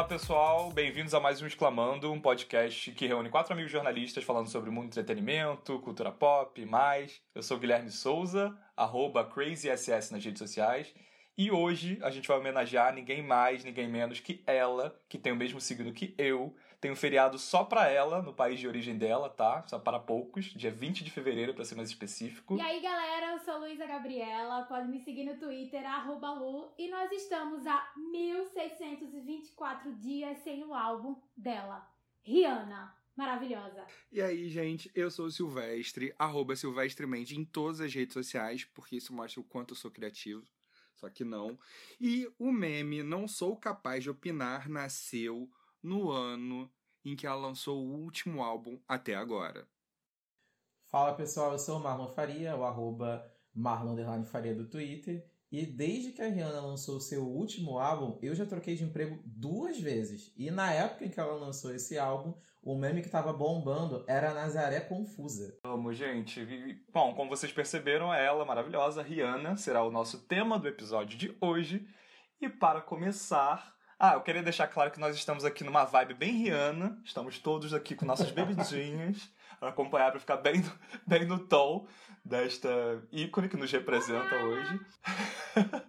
Olá pessoal, bem-vindos a mais um Exclamando, um podcast que reúne quatro amigos jornalistas falando sobre o mundo do entretenimento, cultura pop e mais. Eu sou Guilherme Souza, arroba CrazySS nas redes sociais, e hoje a gente vai homenagear ninguém mais, ninguém menos que ela, que tem o mesmo signo que eu. Tem um feriado só pra ela, no país de origem dela, tá? Só para poucos, dia 20 de fevereiro, pra ser mais específico. E aí, galera, eu sou Luísa Gabriela, pode me seguir no Twitter, arroba Lu, e nós estamos há 1624 dias sem o álbum dela, Rihanna. Maravilhosa. E aí, gente, eu sou o Silvestre, arroba Silvestremente em todas as redes sociais, porque isso mostra o quanto eu sou criativo só que não. E o meme Não Sou Capaz de Opinar nasceu no ano em que ela lançou o último álbum até agora. Fala pessoal, eu sou o Marlon Faria, o arroba Marlon Faria do Twitter. E desde que a Rihanna lançou o seu último álbum, eu já troquei de emprego duas vezes. E na época em que ela lançou esse álbum, o meme que tava bombando era Nazaré Confusa. Vamos, gente. Bom, como vocês perceberam, ela, maravilhosa, Rihanna, será o nosso tema do episódio de hoje. E para começar, ah, eu queria deixar claro que nós estamos aqui numa vibe bem Rihanna. Estamos todos aqui com nossas bebidinhas para acompanhar, para ficar bem no, bem no tom desta ícone que nos representa Olá. hoje.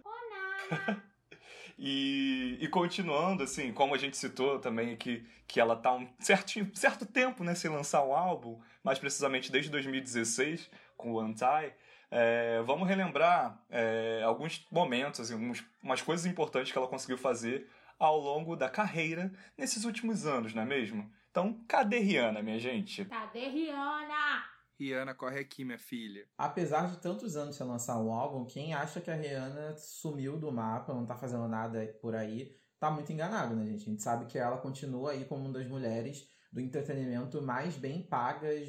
Olá! E, e continuando, assim, como a gente citou também que, que ela tá um certo, certo tempo né, sem lançar um álbum, mais precisamente desde 2016, com o Anti, é, vamos relembrar é, alguns momentos, assim, alguns, umas coisas importantes que ela conseguiu fazer ao longo da carreira nesses últimos anos, não é mesmo? Então, cadê Rihanna, minha gente? Cadê Rihanna? Rihanna, corre aqui, minha filha. Apesar de tantos anos sem lançar um álbum, quem acha que a Rihanna sumiu do mapa, não tá fazendo nada por aí, tá muito enganado, né, gente? A gente sabe que ela continua aí como uma das mulheres do entretenimento mais bem pagas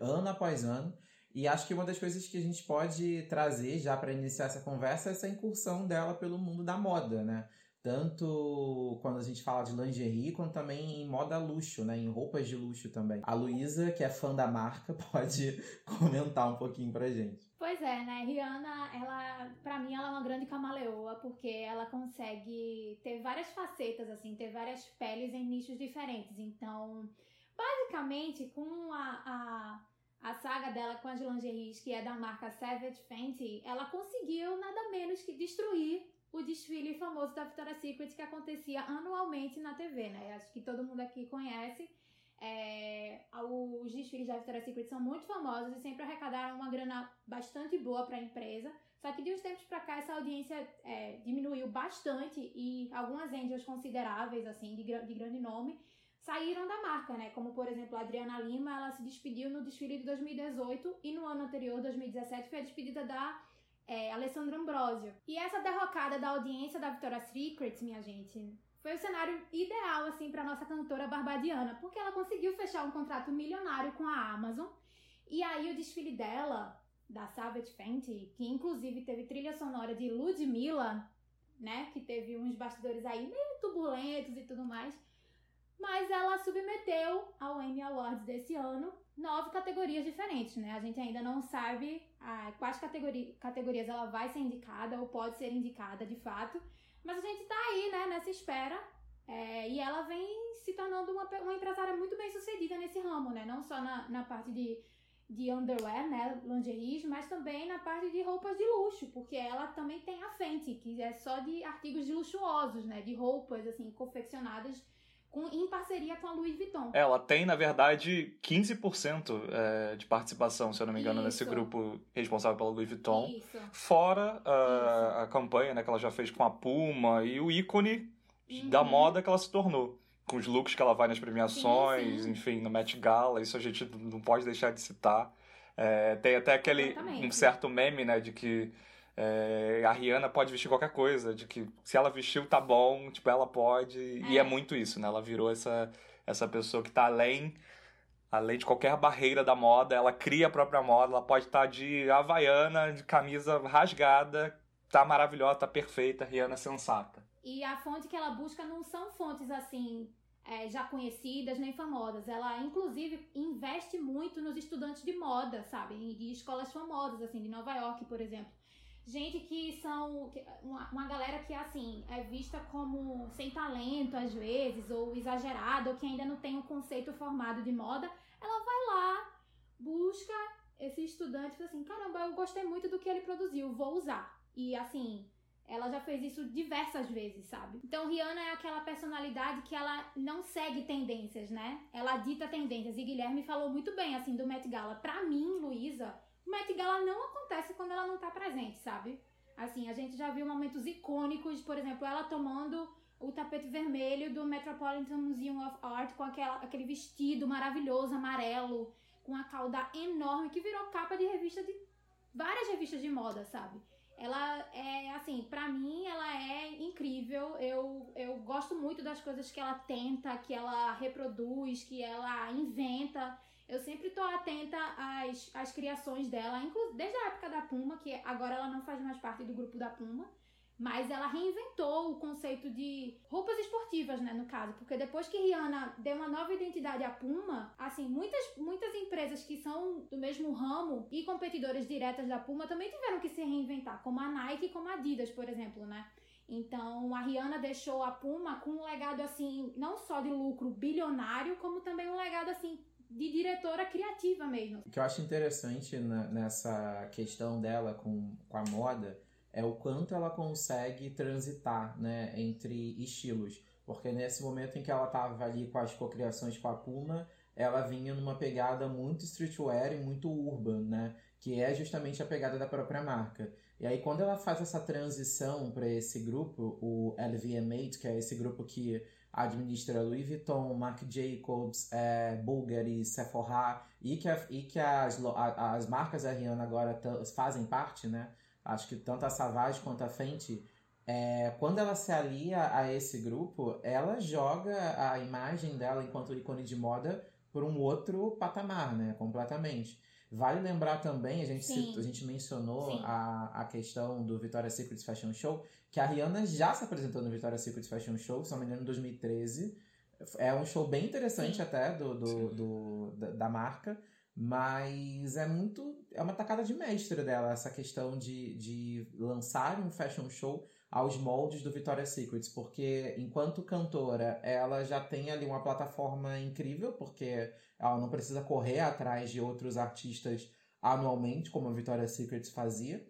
ano após ano. E acho que uma das coisas que a gente pode trazer já para iniciar essa conversa é essa incursão dela pelo mundo da moda, né? Tanto quando a gente fala de lingerie, quanto também em moda luxo, né? Em roupas de luxo também. A Luísa, que é fã da marca, pode comentar um pouquinho pra gente. Pois é, né? Rihanna, ela, pra mim, ela é uma grande camaleoa, porque ela consegue ter várias facetas, assim, ter várias peles em nichos diferentes. Então, basicamente, com a, a, a saga dela com as lingeries, que é da marca Savage Fenty, ela conseguiu nada menos que destruir o desfile famoso da Victoria's Secret que acontecia anualmente na TV, né? Acho que todo mundo aqui conhece. É, os desfiles da Victoria's Secret são muito famosos e sempre arrecadaram uma grana bastante boa para a empresa. Só que de uns tempos para cá essa audiência é, diminuiu bastante e algumas angels consideráveis, assim, de, de grande nome, saíram da marca, né? Como por exemplo a Adriana Lima, ela se despediu no desfile de 2018 e no ano anterior, 2017, foi a despedida da é, Alessandro Ambrosio. E essa derrocada da audiência da Victoria's Secret, minha gente, foi o cenário ideal, assim, para nossa cantora barbadiana, porque ela conseguiu fechar um contrato milionário com a Amazon. E aí o desfile dela, da Savage Fenty, que inclusive teve trilha sonora de Ludmilla, né, que teve uns bastidores aí meio turbulentos e tudo mais, mas ela submeteu ao Emmy Awards desse ano nove categorias diferentes, né? A gente ainda não sabe ah, quais categori categorias ela vai ser indicada ou pode ser indicada de fato, mas a gente tá aí, né, nessa espera. É, e ela vem se tornando uma, uma empresária muito bem sucedida nesse ramo, né? Não só na, na parte de, de underwear, né, lingeries, mas também na parte de roupas de luxo, porque ela também tem a Fenty, que é só de artigos luxuosos, né, de roupas assim confeccionadas com, em parceria com a Louis Vuitton. Ela tem, na verdade, 15% é, de participação, se eu não me engano, Isso. nesse grupo responsável pela Louis Vuitton. Isso. Fora ah, Isso. a campanha né, que ela já fez com a Puma e o ícone Uhum. da moda que ela se tornou. Com os looks que ela vai nas premiações, Sim, sim. enfim, no Met Gala, isso a gente não pode deixar de citar. É, tem até aquele Exatamente. um certo meme, né, de que é, a Rihanna pode vestir qualquer coisa, de que se ela vestiu tá bom, tipo, ela pode. E É. é muito isso, né? Ela virou essa, essa pessoa que tá além, além de qualquer barreira da moda, ela cria a própria moda, ela pode estar de havaiana, de camisa rasgada, tá maravilhosa, tá perfeita, Rihanna sensata. E a fonte que ela busca não são fontes assim é, já conhecidas nem famosas. Ela, inclusive, investe muito nos estudantes de moda, sabe? Em- escolas famosas, assim, de Nova York, por exemplo. Gente que são. Uma, uma galera que, assim, é vista como sem talento às vezes, ou exagerada, ou que ainda não tem um conceito formado de moda, ela vai lá, busca esse estudante e fala assim: caramba, eu gostei muito do que ele produziu, vou usar. E assim, ela já fez isso diversas vezes, sabe? Então, Rihanna é aquela personalidade que ela não segue tendências, né? Ela dita tendências. E Guilherme falou muito bem, assim, do Met Gala. Pra mim, Luísa, Met Gala não acontece quando ela não tá presente, sabe? Assim, a gente já viu momentos icônicos, por exemplo, ela tomando o tapete vermelho do Metropolitan Museum of Art com aquela, aquele vestido maravilhoso, amarelo, com a cauda enorme, que virou capa de revista de várias revistas de moda, sabe? Ela é, assim, para mim ela é incrível. Eu, eu gosto muito das coisas que ela tenta, que ela reproduz, que ela inventa. Eu sempre tô atenta às, às criações dela, desde a época da Puma, que agora ela não faz mais parte do grupo da Puma. Mas ela reinventou o conceito de roupas esportivas, né, no caso, porque depois que Rihanna deu uma nova identidade à Puma, assim, muitas muitas empresas que são do mesmo ramo e competidoras diretas da Puma também tiveram que se reinventar, como a Nike e como a Adidas, por exemplo, né? Então, a Rihanna deixou a Puma com um legado assim, não só de lucro bilionário, como também um legado assim de diretora criativa mesmo. O que eu acho interessante nessa questão dela com, com a moda é o quanto ela consegue transitar né, entre estilos. Porque nesse momento em que ela estava ali com as cocriações com a Puma, ela vinha numa pegada muito streetwear e muito urban, né? Que é justamente a pegada da própria marca. E aí quando ela faz essa transição para esse grupo, o LVMH, que é esse grupo que administra Louis Vuitton, Marc Jacobs, é, Bulgari, Sephora e que, a, e que as, a, as marcas da Rihanna agora fazem parte, né? acho que tanto a Savage quanto a Fenty, é, quando ela se alia a esse grupo, ela joga a imagem dela enquanto ícone de moda por um outro patamar, né? Completamente. Vale lembrar também, a gente, a gente mencionou a, a questão do Victoria's Secret Fashion Show, que a Rihanna já se apresentou no Victoria's Secret Fashion Show, se não me engano, em 2013. É um show bem interessante Sim. até do, do, do da, da marca. Mas é muito. É uma tacada de mestre dela, essa questão de, de lançar um fashion show aos moldes do Victoria's Secret, porque enquanto cantora, ela já tem ali uma plataforma incrível, porque ela não precisa correr atrás de outros artistas anualmente, como a Victoria's Secret fazia.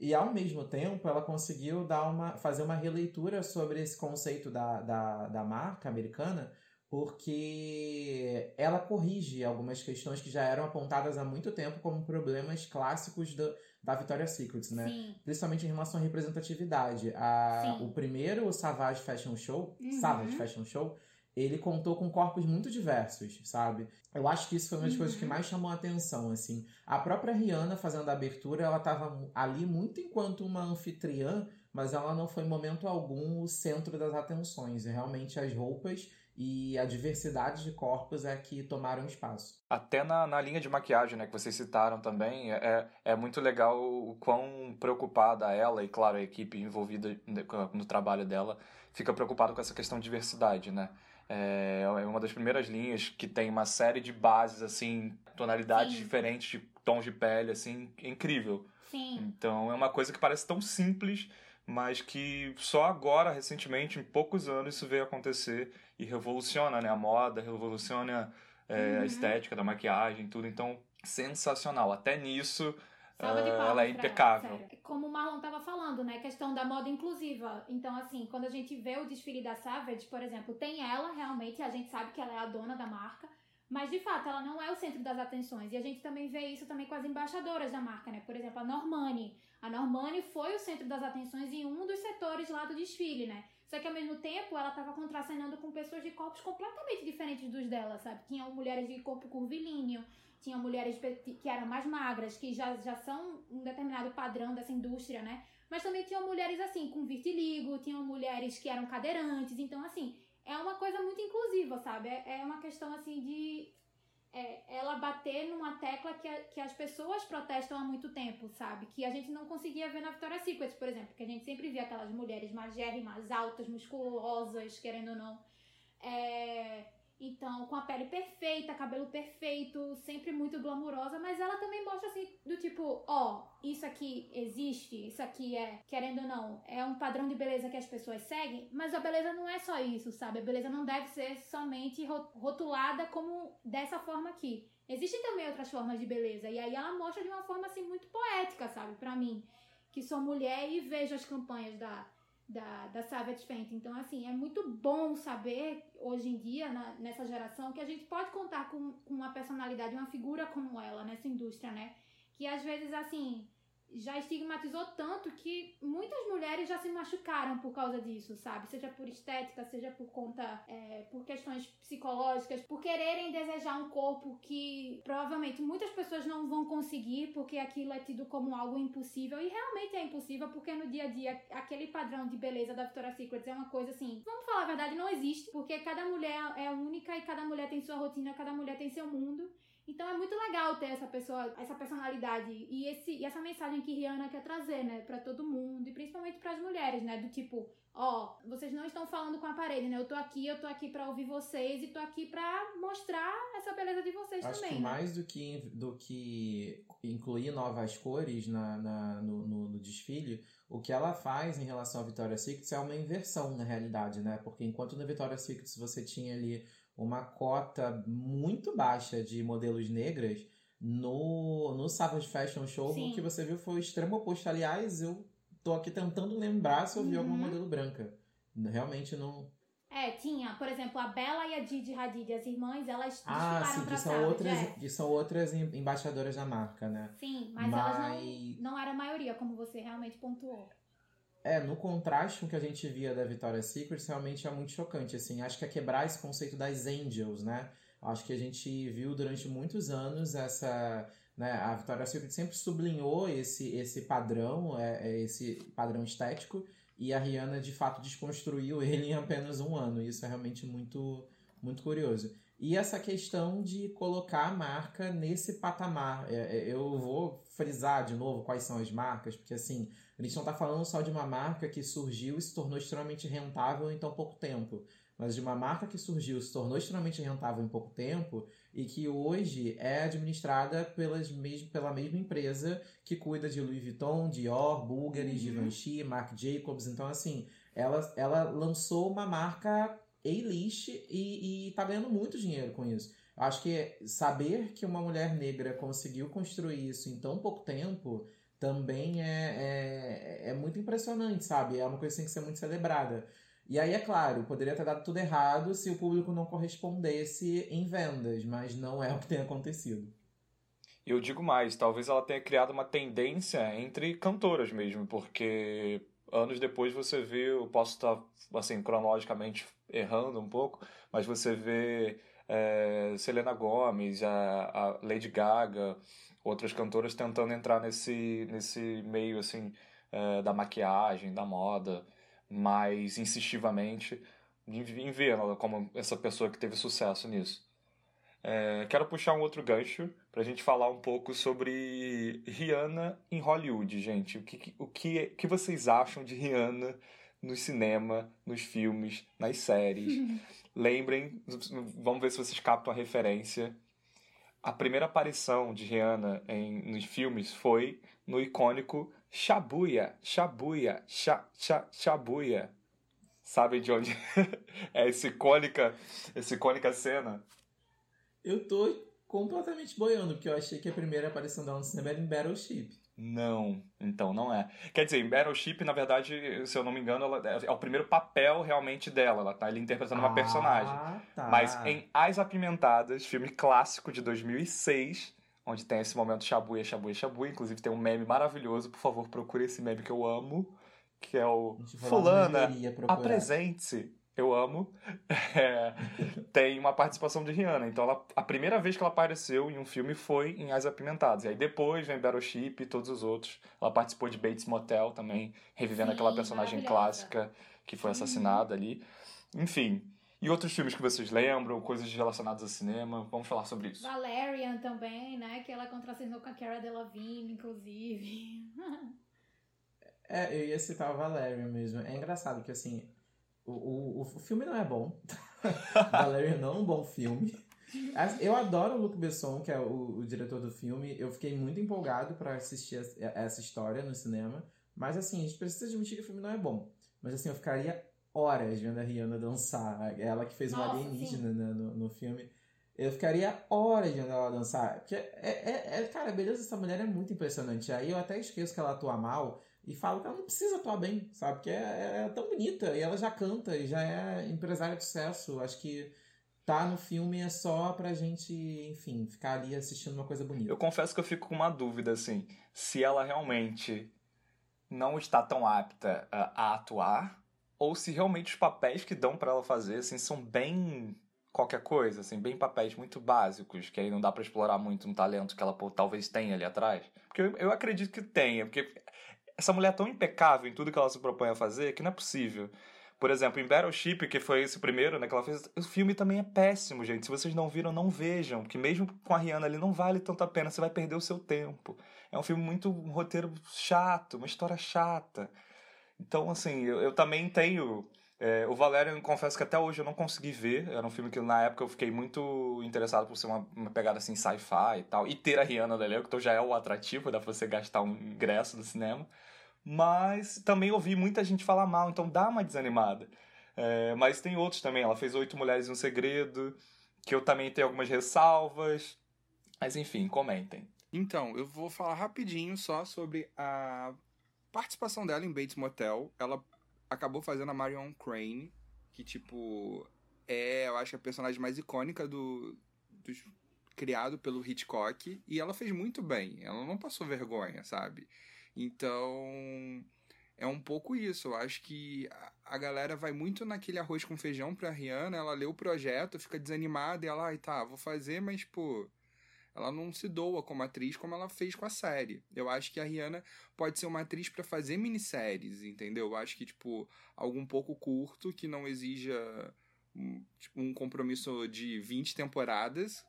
E ao mesmo tempo, ela conseguiu dar uma, fazer uma releitura sobre esse conceito da, da, da marca americana, porque ela corrige algumas questões que já eram apontadas há muito tempo como problemas clássicos do, da Victoria's Secret, né? Sim. Principalmente em relação à representatividade. A, o primeiro Savage Fashion Show, uhum. Savage Fashion Show, ele contou com corpos muito diversos, sabe? Eu acho que isso foi uma das uhum. coisas que uhum. mais chamou a atenção, assim. A própria Rihanna fazendo a abertura, ela estava ali muito enquanto uma anfitriã, mas ela não foi em momento algum o centro das atenções. E realmente as roupas e a diversidade de corpos é que tomaram espaço. Até na, na linha de maquiagem, né, que vocês citaram também, é, é muito legal o quão preocupada ela e, claro, a equipe envolvida no trabalho dela fica preocupada com essa questão de diversidade, né? É, é uma das primeiras linhas que tem uma série de bases, assim, tonalidades Sim. diferentes, de tons de pele, assim, incrível. Sim. Então é uma coisa que parece tão simples, mas que só agora, recentemente, em poucos anos, isso veio acontecer e revoluciona né, a moda, revoluciona é, uhum. a estética da maquiagem, tudo. Então, sensacional. Até nisso, uh, ela é impecável. Ela, Como o Marlon estava falando, né? Questão da moda inclusiva. Então, assim, quando a gente vê o desfile da Savage, por exemplo, tem ela realmente, a gente sabe que ela é a dona da marca. Mas de fato, ela não é o centro das atenções. E a gente também vê isso também com as embaixadoras da marca, né? Por exemplo, a Normani. A Normani foi o centro das atenções em um dos setores lá do desfile, né? Só que ao mesmo tempo ela estava contracenando com pessoas de corpos completamente diferentes dos dela, sabe? Tinham mulheres de corpo curvilíneo, tinha mulheres que eram mais magras, que já, já são um determinado padrão dessa indústria, né? Mas também tinham mulheres assim, com vitiligo, tinham mulheres que eram cadeirantes, então assim, é uma coisa muito inclusiva, sabe? É, é uma questão assim de é, ela bater numa tecla que, a, que as pessoas protestam há muito tempo, sabe? Que a gente não conseguia ver na Victoria's Secret, por exemplo, que a gente sempre via aquelas mulheres mais altas, musculosas, querendo ou não. É, Então, com a pele perfeita, cabelo perfeito, sempre muito glamurosa, mas ela também mostra assim, do tipo, ó, isso aqui existe, isso aqui é, querendo ou não, é um padrão de beleza que as pessoas seguem, mas a beleza não é só isso, sabe? A beleza não deve ser somente rotulada como dessa forma aqui. Existem também outras formas de beleza, e aí ela mostra de uma forma assim muito poética, sabe? Para mim, que sou mulher e vejo as campanhas da da, da Savage Fenty. Então, assim, é muito bom saber, hoje em dia, na, nessa geração, que a gente pode contar com, com uma personalidade, uma figura como ela nessa indústria, né? Que às vezes, assim, já estigmatizou tanto que muitas mulheres já se machucaram por causa disso, sabe? Seja por estética, seja por conta, é, por questões psicológicas, por quererem desejar um corpo que provavelmente muitas pessoas não vão conseguir porque aquilo é tido como algo impossível e realmente é impossível porque no dia a dia aquele padrão de beleza da Victoria's Secret é uma coisa assim, vamos falar a verdade, não existe porque cada mulher é única e cada mulher tem sua rotina, cada mulher tem seu mundo então é muito legal ter essa pessoa, essa personalidade e, esse, e essa mensagem que Rihanna quer trazer, né, para todo mundo e principalmente para as mulheres, né, do tipo, ó, vocês não estão falando com a parede, né? Eu tô aqui, eu tô aqui para ouvir vocês e tô aqui para mostrar essa beleza de vocês Acho também. Que né? mais do que do que incluir novas cores na, na no, no, no, desfile, o que ela faz em relação à Victoria's Secret é uma inversão na realidade, né? Porque enquanto na Victoria's Secret você tinha ali uma cota muito baixa de modelos negras no, no Savage Fashion Show. Sim. O que você viu foi o extremo oposto. Aliás, eu tô aqui tentando lembrar se eu vi uhum. algum modelo branca. Realmente não. É, tinha, por exemplo, a Bella e a Didi Hadid, as irmãs, elas ah, sim, que são outras, é. que são outras embaixadoras da marca, né? Sim, mas, mas... elas não, não eram a maioria, como você realmente pontuou. É, no contraste com o que a gente via da Victoria's Secret, realmente é muito chocante, assim. Acho que é quebrar esse conceito das angels, né? Acho que a gente viu durante muitos anos essa... Né, a Victoria's Secret sempre sublinhou esse, esse padrão, é, é esse padrão estético, e a Rihanna, de fato, desconstruiu ele em apenas um ano. Isso é realmente muito, muito curioso. E essa questão de colocar a marca nesse patamar. É, é, eu vou frisar de novo quais são as marcas, porque assim, a gente não está falando só de uma marca que surgiu e se tornou extremamente rentável em tão pouco tempo, mas de uma marca que surgiu e se tornou extremamente rentável em pouco tempo e que hoje é administrada pelas mes pela mesma empresa que cuida de Louis Vuitton, Dior, Bulgari, uhum. Givenchy, Marc Jacobs. Então, assim, ela, ela lançou uma marca A-list e, e tá ganhando muito dinheiro com isso. Acho que saber que uma mulher negra conseguiu construir isso em tão pouco tempo também é, é, é muito impressionante, sabe? É uma coisa que tem que ser muito celebrada. E aí, é claro, poderia ter dado tudo errado se o público não correspondesse em vendas, mas não é o que tem acontecido. Eu digo mais, talvez ela tenha criado uma tendência entre cantoras mesmo, porque anos depois você vê, eu posso estar, assim, cronologicamente errando um pouco, mas você vê é, Selena Gomez, a, a Lady Gaga, outras cantoras tentando entrar nesse, nesse meio assim é, da maquiagem, da moda, mais insistivamente, em, em ver ela como essa pessoa que teve sucesso nisso. É, quero puxar um outro gancho para a gente falar um pouco sobre Rihanna em Hollywood, gente. O que, o que, que vocês acham de Rihanna no cinema, nos filmes, nas séries? Lembrem, vamos ver se vocês captam a referência a primeira aparição de Rihanna em, nos filmes foi no icônico Shabuya, Shabuya, Shabuya. Sabem de onde é essa icônica, essa icônica cena? Eu tô completamente boiando, porque eu achei que a primeira aparição dela no cinema era em Battleship. Não, então não é. Quer dizer, em Battleship, na verdade, se eu não me engano, ela é, é o primeiro papel realmente dela. Ela tá ali interpretando uma ah, personagem. Tá. Mas em As Apimentadas, filme clássico de 2006, onde tem esse momento Shabuya, Shabuya, Shabuya. Inclusive tem um meme maravilhoso, por favor, procure esse meme que eu amo. Que é o Fulana, apresente-se eu amo, é, tem uma participação de Rihanna. Então, ela, a primeira vez que ela apareceu em um filme foi em As Apimentadas. E aí depois vem Battleship e todos os outros. Ela participou de Bates Motel também, revivendo Sim, aquela personagem clássica que foi assassinada ali. Enfim. E outros filmes que vocês lembram, coisas relacionadas ao cinema, vamos falar sobre isso. Valerian também, né? Que ela contracenou com a Cara Delevingne, inclusive. é, eu ia citar o Valerian mesmo. É engraçado que, assim, o, o, o filme não é bom. Valerian não é um bom filme. Eu adoro o Luc Besson, que é o, o diretor do filme. Eu fiquei muito empolgado para assistir essa história no cinema. Mas assim, a gente precisa admitir que o filme não é bom. Mas assim, eu ficaria horas vendo a Rihanna dançar. Ela que fez uma alienígena né, no, no filme. Eu ficaria horas vendo ela dançar. Porque, é, é, é, cara, a beleza dessa mulher é muito impressionante. Aí eu até esqueço que ela atua mal e falo que ela não precisa atuar bem, sabe? Porque é, é tão bonita e ela já canta e já é empresária de sucesso. Acho que tá no filme é só pra gente, enfim, ficar ali assistindo uma coisa bonita. Eu confesso que eu fico com uma dúvida, assim, se ela realmente não está tão apta a, a atuar ou se realmente os papéis que dão para ela fazer, assim, são bem qualquer coisa, assim, bem papéis muito básicos, que aí não dá para explorar muito um talento que ela pô, talvez tenha ali atrás. Porque eu, eu acredito que tenha, porque essa mulher é tão impecável em tudo que ela se propõe a fazer que não é possível. Por exemplo, em Battleship, que foi esse primeiro, né, que ela fez, o filme também é péssimo, gente. Se vocês não viram, não vejam, porque mesmo com a Rihanna ali não vale tanto a pena, você vai perder o seu tempo. É um filme muito um roteiro chato, uma história chata. Então, assim, eu, eu também tenho é, o Valerian, confesso que até hoje eu não consegui ver. Era um filme que na época eu fiquei muito interessado por ser uma, uma pegada assim sci-fi e tal. E ter a Rihanna Leo, que então já é o atrativo, dá pra você gastar um ingresso no cinema. Mas também ouvi muita gente falar mal, então dá uma desanimada. É, mas tem outros também. Ela fez Oito Mulheres e um Segredo, que eu também tenho algumas ressalvas. Mas enfim, comentem. Então, eu vou falar rapidinho só sobre a participação dela em Bates Motel. Ela acabou fazendo a Marion Crane, que, tipo, é, eu acho, a personagem mais icônica do, do criado pelo Hitchcock. E ela fez muito bem. Ela não passou vergonha, sabe? Então, é um pouco isso. Eu acho que a, galera vai muito naquele arroz com feijão pra Rihanna. Ela lê o projeto, fica desanimada e ela, ai, tá, vou fazer, mas, pô ela não se doa como atriz como ela fez com a série. Eu acho que a Rihanna pode ser uma atriz para fazer minisséries, entendeu? Eu acho que, tipo, algo um pouco curto, que não exija um, tipo, um compromisso de 20 temporadas,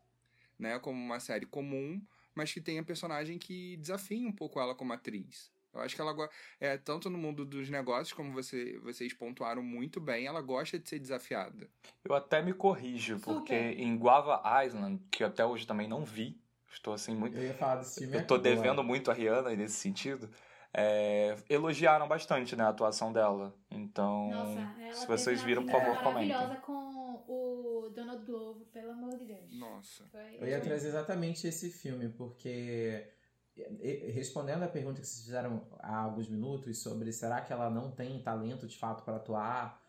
né? Como uma série comum, mas que tenha personagem que desafie um pouco ela como atriz. Eu acho que ela é tanto no mundo dos negócios, como você, vocês pontuaram muito bem, ela gosta de ser desafiada. Eu até me corrijo, porque em Guava Island, que eu até hoje também não vi, estou assim muito. Eu ia falar desse filme. Eu tô devendo muito a Rihanna nesse sentido. É, elogiaram bastante né, a atuação dela. Então, Nossa, se vocês viram, por favor, comentem. maravilhosa com Donald Glover, pelo amor de Deus. Nossa. Foi... Eu ia trazer exatamente esse filme, porque respondendo a pergunta que vocês fizeram há alguns minutos sobre será que ela não tem talento de fato para atuar,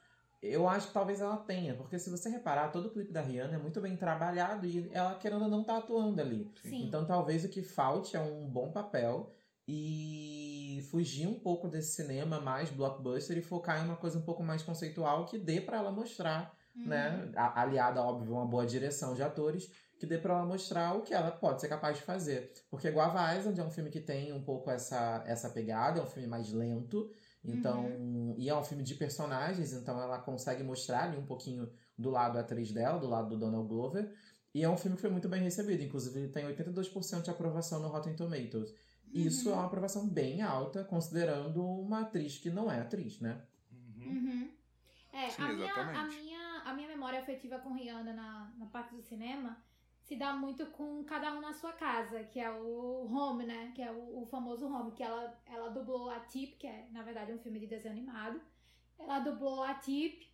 eu acho que talvez ela tenha, porque se você reparar, todo o clipe da Rihanna é muito bem trabalhado e ela querendo não tá atuando ali. Sim. Então talvez o que falte é um bom papel e fugir um pouco desse cinema mais blockbuster e focar em uma coisa um pouco mais conceitual que dê para ela mostrar, uhum. né, aliada óbvio a uma boa direção de atores, que dê para ela mostrar o que ela pode ser capaz de fazer. Porque Guava Island é um filme que tem um pouco essa, essa pegada, é um filme mais lento, então, uhum. e é um filme de personagens, então ela consegue mostrar ali um pouquinho do lado atriz dela, do lado do Donald Glover. E é um filme que foi muito bem recebido, inclusive ele tem 82% de aprovação no Rotten Tomatoes. Uhum. Isso é uma aprovação bem alta, considerando uma atriz que não é atriz, né? Uhum. É, Sim, a, minha, a, minha, a minha memória afetiva com Rihanna na, na parte do cinema se dá muito com Cada Um na Sua Casa, que é o Home, né? Que é o, o, famoso Home, que ela, ela dublou a Tip, que é, na verdade, um filme de desenho animado. Ela dublou a Tip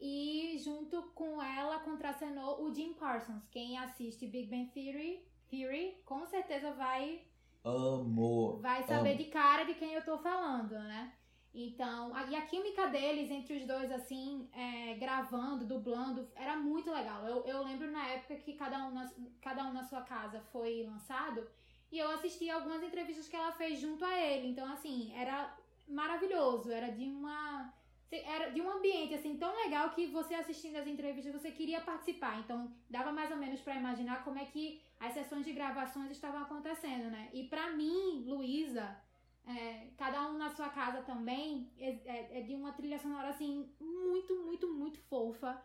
e, junto com ela, contracenou o Jim Parsons. Quem assiste Big Bang Theory, Theory com certeza vai... Amor. Vai saber amo. de cara de quem eu tô falando, né? Então, a, e a química deles entre os dois, assim, é, gravando, dublando, era muito legal. Eu, eu lembro na época que cada um na, cada um na sua casa foi lançado e eu assisti algumas entrevistas que ela fez junto a ele. Então, assim, era maravilhoso. Era de uma. Era de um ambiente assim tão legal que você assistindo as entrevistas você queria participar. Então, dava mais ou menos para imaginar como é que as sessões de gravações estavam acontecendo, né? E para mim, Luísa, é, cada um na sua casa também, é, é, é, de uma trilha sonora assim, muito, muito, muito fofa.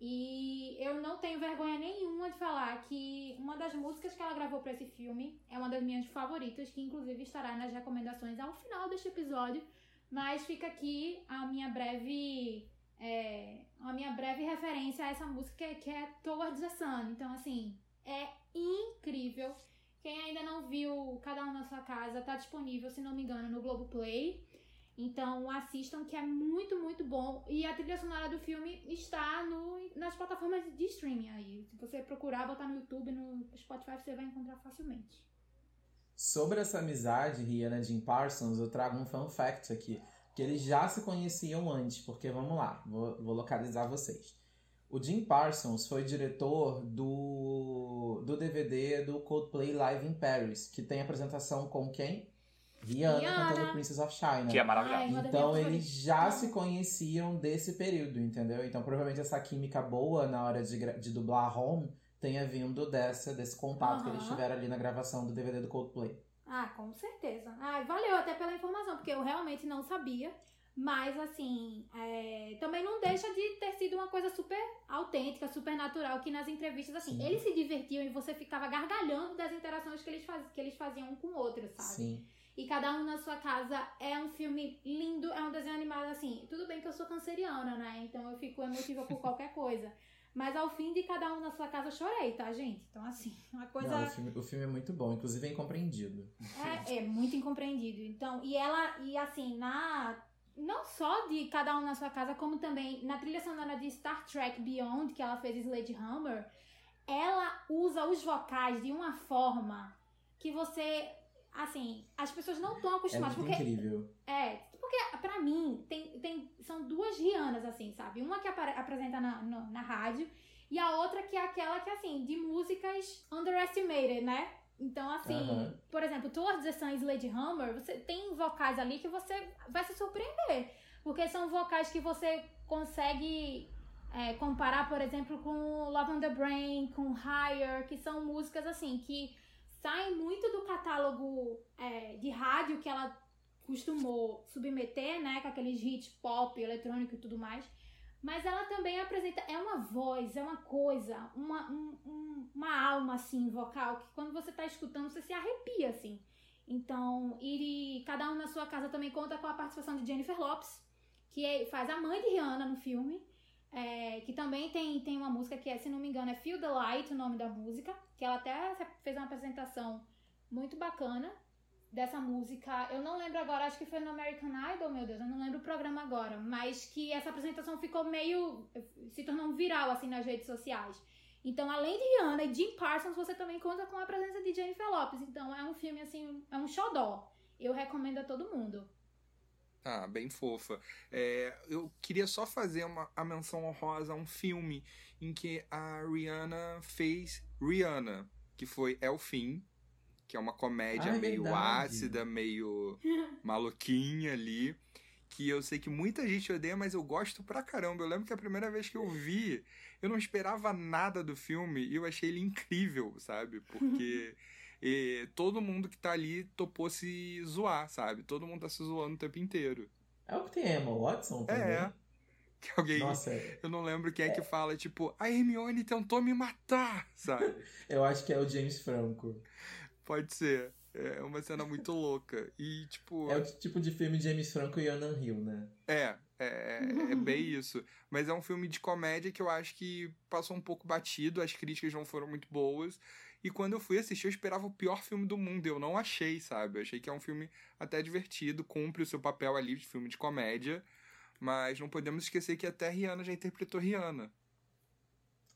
E eu não tenho vergonha nenhuma de falar que uma das músicas que ela gravou para esse filme é uma das minhas favoritas, que inclusive estará nas recomendações ao final deste episódio. Mas fica aqui a minha breve. É, a minha breve referência a essa música que é, é Towards the Sun. Então, assim, é incrível. Quem ainda não viu Cada Um na Sua Casa, tá disponível, se não me engano, no Globoplay. Então assistam que é muito, muito bom. E a trilha sonora do filme está no, nas plataformas de streaming aí. Se você procurar, botar no YouTube, no Spotify, você vai encontrar facilmente. Sobre essa amizade, Rihanna e Jim Parsons, eu trago um fun fact aqui. Que eles já se conheciam antes, porque vamos lá, vou, vou localizar vocês. O Jim Parsons foi diretor do, do DVD do Coldplay Live in Paris, que tem apresentação com quem? Rihanna, Rihanna. cantando Princess of China. Que é maravilhoso. Ai, Então eles já se conheciam desse período, entendeu? Então provavelmente essa química boa na hora de, de dublar Home tenha vindo dessa, desse contato que eles tiveram ali na gravação do DVD do Coldplay. Ah, com certeza. Ah, valeu até pela informação, porque eu realmente não sabia. Mas, assim, é, também não deixa de ter sido uma coisa super autêntica, super natural, que nas entrevistas, assim, Sim. eles se divertiam e você ficava gargalhando das interações que eles, faz, que eles faziam um com o outro, sabe? Sim. E Cada Um na Sua Casa é um filme lindo, é um desenho animado, assim, tudo bem que eu sou canceriana, né? Então eu fico emotiva por qualquer coisa. Mas ao fim de Cada Um na Sua Casa eu chorei, tá, gente? Então, assim, uma coisa... Não, o, filme, o filme é muito bom, inclusive é incompreendido. É, é muito incompreendido. Então, e ela, e assim, na. Não só de cada um na sua casa, como também na trilha sonora de Star Trek Beyond, que ela fez Sledgehammer, ela usa os vocais de uma forma que você. Assim, as pessoas não estão É acostumadas. muito porque incrível. é, porque pra mim, tem, tem, são duas Rihannas, assim, sabe? Uma que apresenta na, no- na rádio e a outra que é aquela que, assim, de músicas underestimated, né? Então, assim, Aham. por exemplo, Towards the Sun e Sledgehammer, você tem vocais ali que você vai se surpreender. Porque são vocais que você consegue é, comparar, por exemplo, com Love on the Brain, com Higher, que são músicas, assim, que saem muito do catálogo é, de rádio que ela costumou submeter, né, com aqueles hits pop, eletrônico e tudo mais. Mas ela também apresenta, é uma voz, é uma coisa, uma, um- um- uma alma, assim, vocal, que quando você tá escutando, você se arrepia, assim. Então, e Cada Um na Sua Casa também conta com a participação de Jennifer Lopes, que é- faz a mãe de Rihanna no filme, é, que também tem, tem uma música que é, se não me engano, é Feel the Light, o nome da música, que ela até fez uma apresentação muito bacana dessa música. Eu não lembro agora, acho que foi no American Idol, meu Deus, eu não lembro o programa agora, mas que essa apresentação ficou meio. se tornou viral assim nas redes sociais. Então, além de Rihanna e Jim Parsons, você também conta com a presença de Jennifer Lopes. Então, é um filme assim, é um xodó. Eu recomendo a todo mundo. Ah, bem fofa. É, eu queria só fazer uma, a menção honrosa a um filme em que a Rihanna fez Rihanna, que foi É o Fim, que é uma comédia Ah, é meio verdade. ácida, meio maluquinha ali. Que eu sei que muita gente odeia, mas eu gosto pra caramba. Eu lembro que a primeira vez que eu vi, eu não esperava nada do filme e eu achei ele incrível, sabe? Porque eh, todo mundo que tá ali topou se zoar, sabe? Todo mundo tá se zoando o tempo inteiro. É o que tem Emma Watson também? É. Que alguém. Nossa, Eu não lembro quem é que fala, tipo, a Hermione tentou me matar, sabe? eu acho que é o James Franco. Pode ser. É uma cena muito louca. E, tipo. É o tipo de filme James Franco e Anna Hill, né? É, é, é bem isso. Mas é um filme de comédia que eu acho que passou um pouco batido, as críticas não foram muito boas. E quando eu fui assistir, eu esperava o pior filme do mundo. Eu não achei, sabe? Eu achei que é um filme até divertido, cumpre o seu papel ali de filme de comédia. Mas não podemos esquecer que até Rihanna já interpretou Rihanna.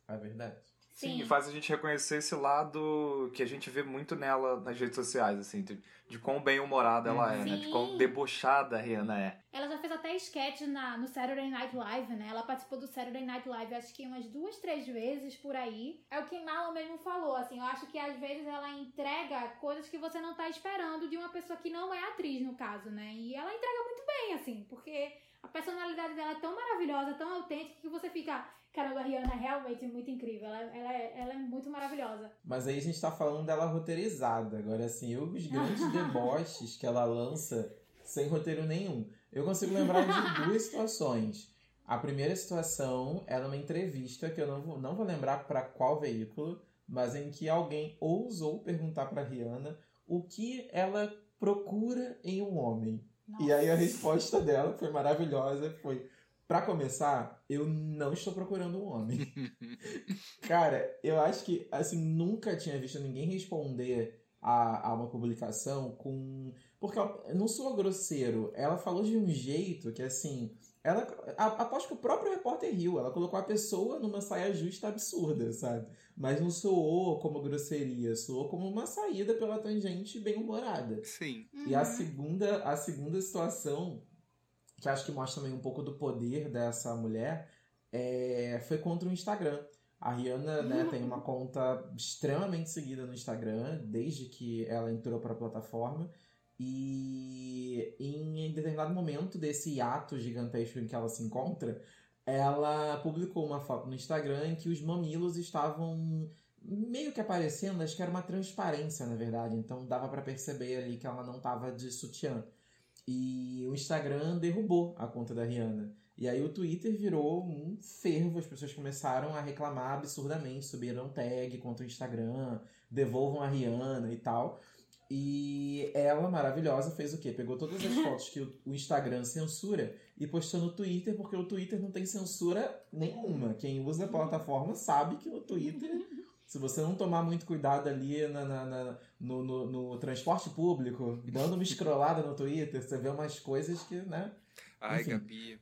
É verdade. Sim, Sim. e faz a gente reconhecer esse lado que a gente vê muito nela nas redes sociais, assim, de, de quão bem-humorada ela é, né? De quão Sim. debochada a Rihanna é. Ela já fez até sketch na, no Saturday Night Live, né? Ela participou do Saturday Night Live acho que umas duas, três vezes por aí. É o que Marlon mesmo falou, assim, eu acho que às vezes ela entrega coisas que você não tá esperando de uma pessoa que não é atriz, no caso, né? E ela entrega muito bem, assim, porque a personalidade dela é tão maravilhosa, tão autêntica, que você fica, caramba, a Rihanna é realmente muito incrível, ela, ela, é, ela é muito maravilhosa. Mas aí a gente tá falando dela roteirizada. Agora, assim, os grandes deboches que ela lança sem roteiro nenhum. Eu consigo lembrar de duas situações. A primeira situação é numa entrevista que eu não vou, não vou lembrar para qual veículo, mas em que alguém ousou perguntar para Rihanna o que ela procura em um homem. E aí a resposta dela foi maravilhosa, foi Pra começar, eu não estou procurando um homem. Cara, eu acho que, assim, nunca tinha visto ninguém responder a, a uma publicação com. Porque eu não sou grosseiro. Ela falou de um jeito que, assim. Ela, a, aposto que o próprio repórter riu. Ela colocou a pessoa numa saia justa absurda, sabe? Mas não soou como grosseria, soou como uma saída pela tangente bem humorada. Sim. E a segunda, a segunda situação, que acho que mostra também um pouco do poder dessa mulher, é, foi contra o Instagram. A Rihanna né, tem uma conta extremamente seguida no Instagram, desde que ela entrou para a plataforma. E em determinado momento desse ato gigantesco em que ela se encontra, ela publicou uma foto no Instagram em que os mamilos estavam meio que aparecendo, acho que era uma transparência, na verdade, então dava para perceber ali que ela não tava de sutiã. E o Instagram derrubou a conta da Rihanna. E aí o Twitter virou um fervo, as pessoas começaram a reclamar absurdamente, subiram tag contra o Instagram, devolvam a Rihanna e tal. E ela, maravilhosa, fez o quê? Pegou todas as fotos que o Instagram censura e postou no Twitter, porque o Twitter não tem censura nenhuma. Quem usa a plataforma sabe que no Twitter, se você não tomar muito cuidado ali na, na, na no, no, no, transporte público, dando uma escrolada no Twitter, você vê umas coisas que, né? Ai, Enfim. Gabi.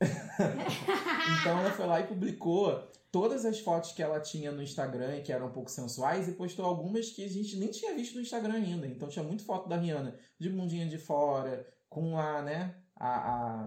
então ela foi lá e publicou todas as fotos que ela tinha no Instagram e que eram um pouco sensuais e postou algumas que a gente nem tinha visto no Instagram ainda. Então tinha muito foto da Rihanna de bundinha de fora, com a, né, a, a,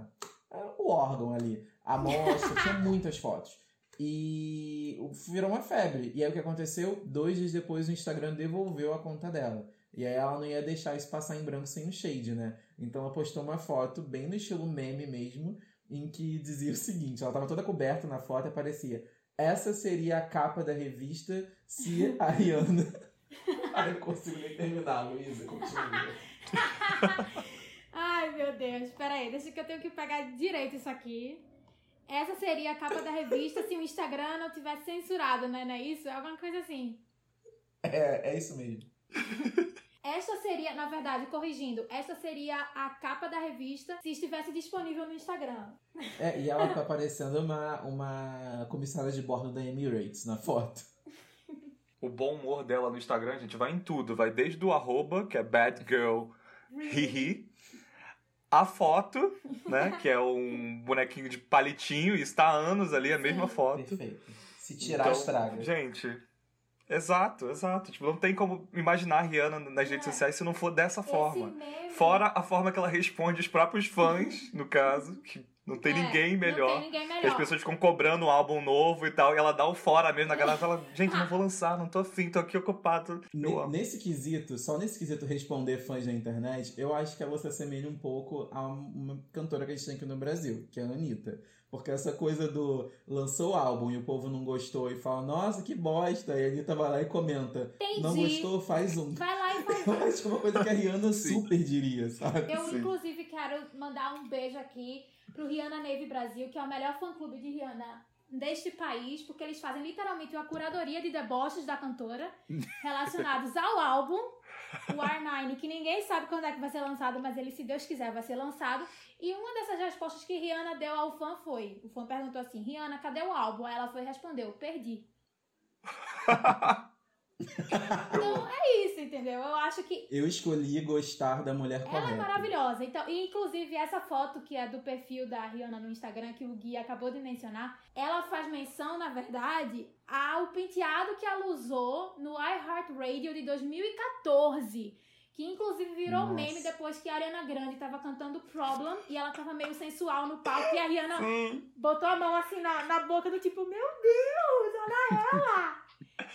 a o órgão ali, a mostra, tinha muitas fotos. E virou uma febre. E aí o que aconteceu? Dois dias depois o Instagram devolveu a conta dela. E aí ela não ia deixar isso passar em branco sem o shade, né? Então ela postou uma foto bem no estilo meme mesmo, em que dizia o seguinte: ela estava toda coberta na foto e aparecia. Essa seria a capa da revista se a Rihanna. Ai, eu consigo nem terminar, Luísa, continua. Ai, meu Deus, peraí, deixa que eu tenho que pegar direito isso aqui. Essa seria a capa da revista se o Instagram não tivesse censurado, né? Não é isso? É alguma coisa assim. É, é isso mesmo. Esta seria, na verdade, corrigindo, esta seria a capa da revista se estivesse disponível no Instagram. É, e ela tá parecendo uma, uma comissária de bordo da Emirates na foto. O bom humor dela no Instagram, gente, vai em tudo. Vai desde o arroba, que é bad girl, hihi, a foto, né, que é um bonequinho de palitinho, e está há anos ali, a Sim. mesma foto. Perfeito. Se tirar, então, estraga. Gente, Exato, exato. Tipo, não tem como imaginar a Rihanna nas redes é. sociais se não for dessa forma. Fora a forma que ela responde os próprios fãs, no caso, que não tem, é, ninguém melhor. Não tem ninguém melhor. As pessoas ficam cobrando um álbum novo e tal, e ela dá o fora mesmo na galera fala, gente, não vou lançar, não tô afim, tô aqui ocupado. Nesse quesito, só nesse quesito responder fãs da internet, eu acho que ela se assemelha um pouco a uma cantora que a gente tem aqui no Brasil, que é a Anitta. Porque essa coisa do lançou o álbum e o povo não gostou e fala, nossa, que bosta. E a Anitta vai lá e comenta. Entendi. Não gostou, faz um. Vai lá e faz um. Eu acho que é uma coisa que a Rihanna super diria, sabe? Eu, Sim. inclusive, quero mandar um beijo aqui pro Rihanna Navy Brasil, que é o melhor fã-clube de Rihanna deste país, porque eles fazem literalmente uma curadoria de deboches da cantora relacionados ao álbum o R9, que ninguém sabe quando é que vai ser lançado, mas ele, se Deus quiser, vai ser lançado. E uma dessas respostas que Rihanna deu ao fã foi: o fã perguntou assim, Rihanna, cadê o álbum? Aí ela foi e respondeu: perdi. então é isso, entendeu? Eu acho que. Eu escolhi gostar da mulher correta. Ela é maravilhosa. Então, e inclusive essa foto que é do perfil da Rihanna no Instagram, que o Gui acabou de mencionar, ela faz menção, na verdade, ao penteado que ela usou no iHeartRadio de 2014. Que inclusive virou Nossa. meme depois que a Ariana Grande tava cantando Problem e ela tava meio sensual no palco e a Rihanna Sim. botou a mão assim na, na boca do tipo, meu Deus, olha ela!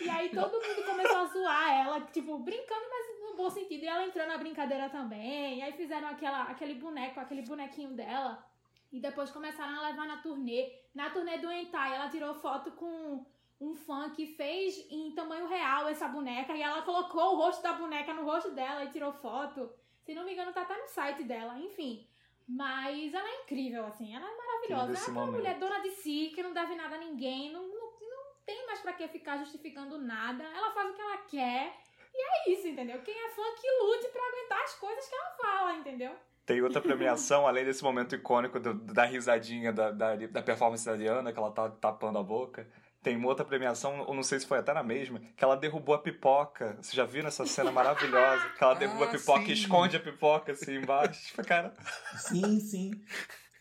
E aí todo mundo começou a zoar ela, tipo, brincando, mas no bom sentido. E ela entrou na brincadeira também. E aí fizeram aquela, aquele boneco, aquele bonequinho dela. E depois começaram a levar na turnê. Na turnê do Entai, ela tirou foto com um fã que fez em tamanho real essa boneca. E ela colocou o rosto da boneca no rosto dela e tirou foto. Se não me engano, tá até no site dela. Enfim. Mas ela é incrível, assim. Ela é maravilhosa. Ela é uma mulher dona de si, que não deve nada a ninguém. Não, não tem mais para que ficar justificando nada. Ela faz o que ela quer. E é isso, entendeu? Quem é fã que lute para aguentar as coisas que ela fala, entendeu? Tem outra premiação, além desse momento icônico do, da risadinha da, da, da performance da Ariana, que ela tá tapando a boca. Tem uma outra premiação, ou não sei se foi até na mesma, que ela derrubou a pipoca. Vocês já viram essa cena maravilhosa? Que ela derruba Ah, a pipoca sim. e esconde a pipoca assim embaixo. Tipo, cara. Sim, sim.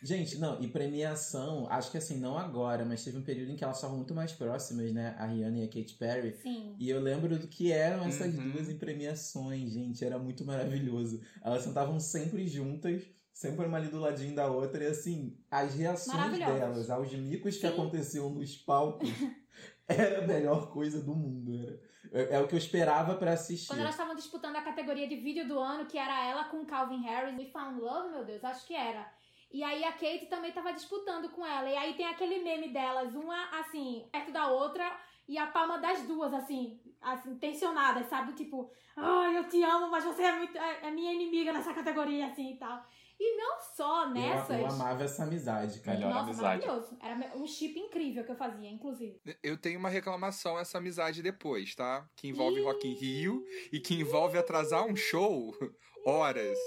Gente, não, e premiação, acho que assim, não agora, mas teve um período em que elas estavam muito mais próximas, né? A Rihanna e a Katy Perry. Sim. E eu lembro do que eram essas Uhum. duas em premiações, gente. Era muito maravilhoso. Elas sentavam sempre juntas, sempre uma ali do ladinho da outra, e assim, as reações delas aos micos que Sim. aconteciam nos palcos era a melhor coisa do mundo. Era. É, é o que eu esperava pra assistir. Quando elas estavam disputando a categoria de vídeo do ano, que era ela com Calvin Harris, We Found Love, meu Deus, acho que era. E aí a Kate também tava disputando com ela. E aí tem aquele meme delas, uma assim, perto da outra, e a palma das duas, assim, assim, tensionadas, sabe? Tipo, ai, eu te amo, mas você é, muito, é, é minha inimiga nessa categoria, assim e tal. E não só Eu- nessas. Eu, amava essa amizade, cara. Melhor Nossa, amizade. maravilhoso. Era um chip incrível que eu fazia, inclusive. Eu tenho uma reclamação essa amizade depois, tá? Que envolve Ih. Rock in Rio e que envolve atrasar um show horas,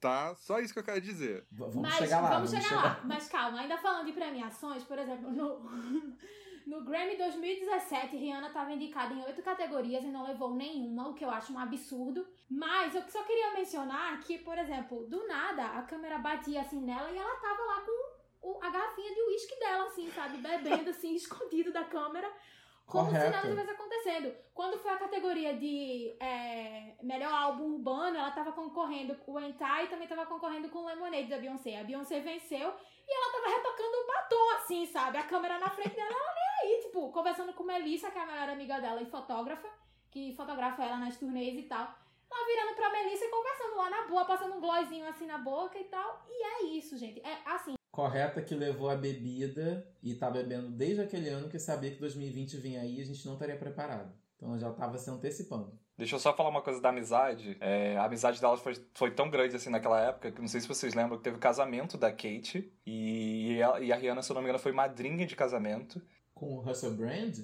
tá? Só isso que eu quero dizer. V- Vamos Mas chegar lá. vamos chegar lá. Mas calma, ainda falando de premiações, por exemplo, no, no Grammy 2017, Rihanna estava indicada em oito categorias e não levou nenhuma, o que eu acho um absurdo. Mas eu só queria mencionar que, por exemplo, do nada a câmera batia assim nela e ela tava lá com o- a garrafinha de uísque dela, assim, sabe? Bebendo, assim, escondido da câmera. Como se Correto. nada estivesse acontecendo. Quando foi a categoria de é, melhor álbum urbano, ela tava concorrendo com o Entai e também tava concorrendo com o Lemonade da Beyoncé. A Beyoncé venceu e ela tava retocando o batom, assim, sabe? A câmera na frente dela, ela nem aí, tipo, conversando com Melissa, que é a melhor amiga dela e fotógrafa, que fotografa ela nas turnês e tal. Ela virando pra Melissa e conversando lá na boa, passando um glossinho assim na boca e tal. E é isso, gente. É assim, Correta que levou a bebida e tá bebendo desde aquele ano que sabia que 2020 vinha aí e a gente não estaria preparado. Então já tava se antecipando. Deixa eu só falar uma coisa da amizade. É, a amizade delas foi, foi tão grande assim naquela época que não sei se vocês lembram que teve o casamento da Kate e, ela- e a Rihanna, se eu não me engano, foi madrinha de casamento. Com o Russell Brand?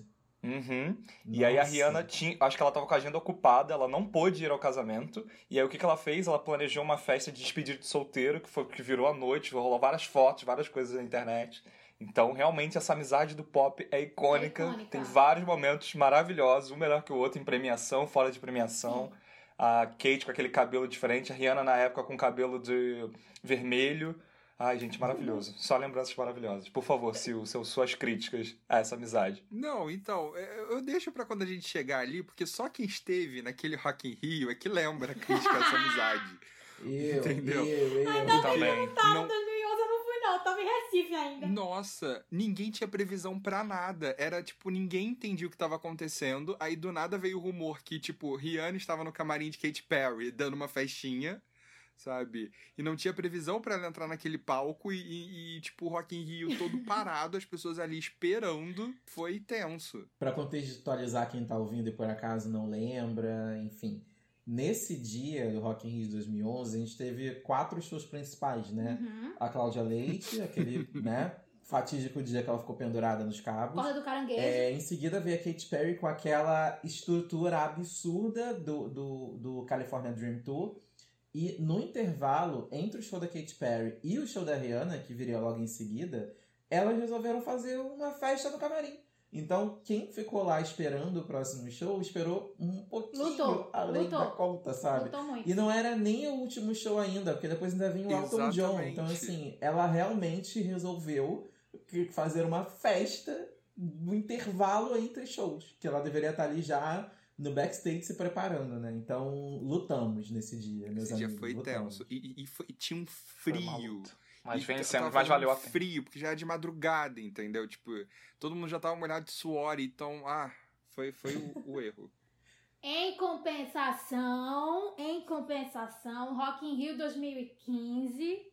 Uhum. E aí a. Rihanna tinha. Acho que ela tava com a agenda ocupada, ela não pôde ir ao casamento. E aí o que, que ela fez? Ela planejou uma festa de despedida de solteiro, que foi que virou à noite, rolou várias fotos, várias coisas na internet. Então, realmente, essa amizade do pop é icônica. É icônica. Tem vários momentos maravilhosos, um melhor que o outro, em premiação, fora de premiação. A Kate com aquele cabelo diferente, a Rihanna na época com cabelo de vermelho. Ai, gente, maravilhoso. Só lembranças maravilhosas. Por favor, Sil, seu- suas críticas a essa amizade. Não, então, é, eu deixo pra quando a gente chegar ali, porque só quem esteve naquele Rock in Rio é que lembra a crítica a essa amizade. Eu, Entendeu? eu, eu. Ainda Também. Não- em 2011 eu não fui não, eu tava em Recife ainda. Nossa, ninguém tinha previsão pra nada. Era tipo, ninguém entendia o que tava acontecendo. Aí do nada veio o rumor que, tipo, Rihanna estava no camarim de Katy Perry dando uma festinha, sabe? E não tinha previsão pra ela entrar naquele palco e, e, e, tipo, o Rock in Rio todo parado, as pessoas ali esperando. Foi tenso. Pra contextualizar quem tá ouvindo e por acaso não lembra, enfim. Nesse dia do Rock in Rio de 2011, a gente teve quatro shows principais, né? Uhum. A Cláudia Leite, aquele, né, fatídico dia que ela ficou pendurada nos cabos. Corda do caranguejo. É, em seguida veio a Katy Perry com aquela estrutura absurda do, do, do California Dream Tour. E no intervalo, entre o show da Katy Perry e o show da Rihanna, que viria logo em seguida, elas resolveram fazer uma festa no camarim. Então, quem ficou lá esperando o próximo show, esperou um pouquinho Lutou, além lutou. da conta, sabe? Lutou muito. E não era nem o último show ainda, porque depois ainda vinha o Elton John. Então, assim, ela realmente resolveu fazer uma festa no intervalo entre shows. Que ela deveria estar ali já no backstage se preparando, né? Então, lutamos nesse dia, meus Esse dia amigos. foi lutamos. tenso. E, e- foi- e tinha um frio. Mas E vencemos, mas valeu a pena. frio, porque já é de madrugada, entendeu? Tipo, todo mundo já tava molhado de suor, então, ah, foi, foi o, o erro. Em compensação, em compensação, Rock in Rio 2015.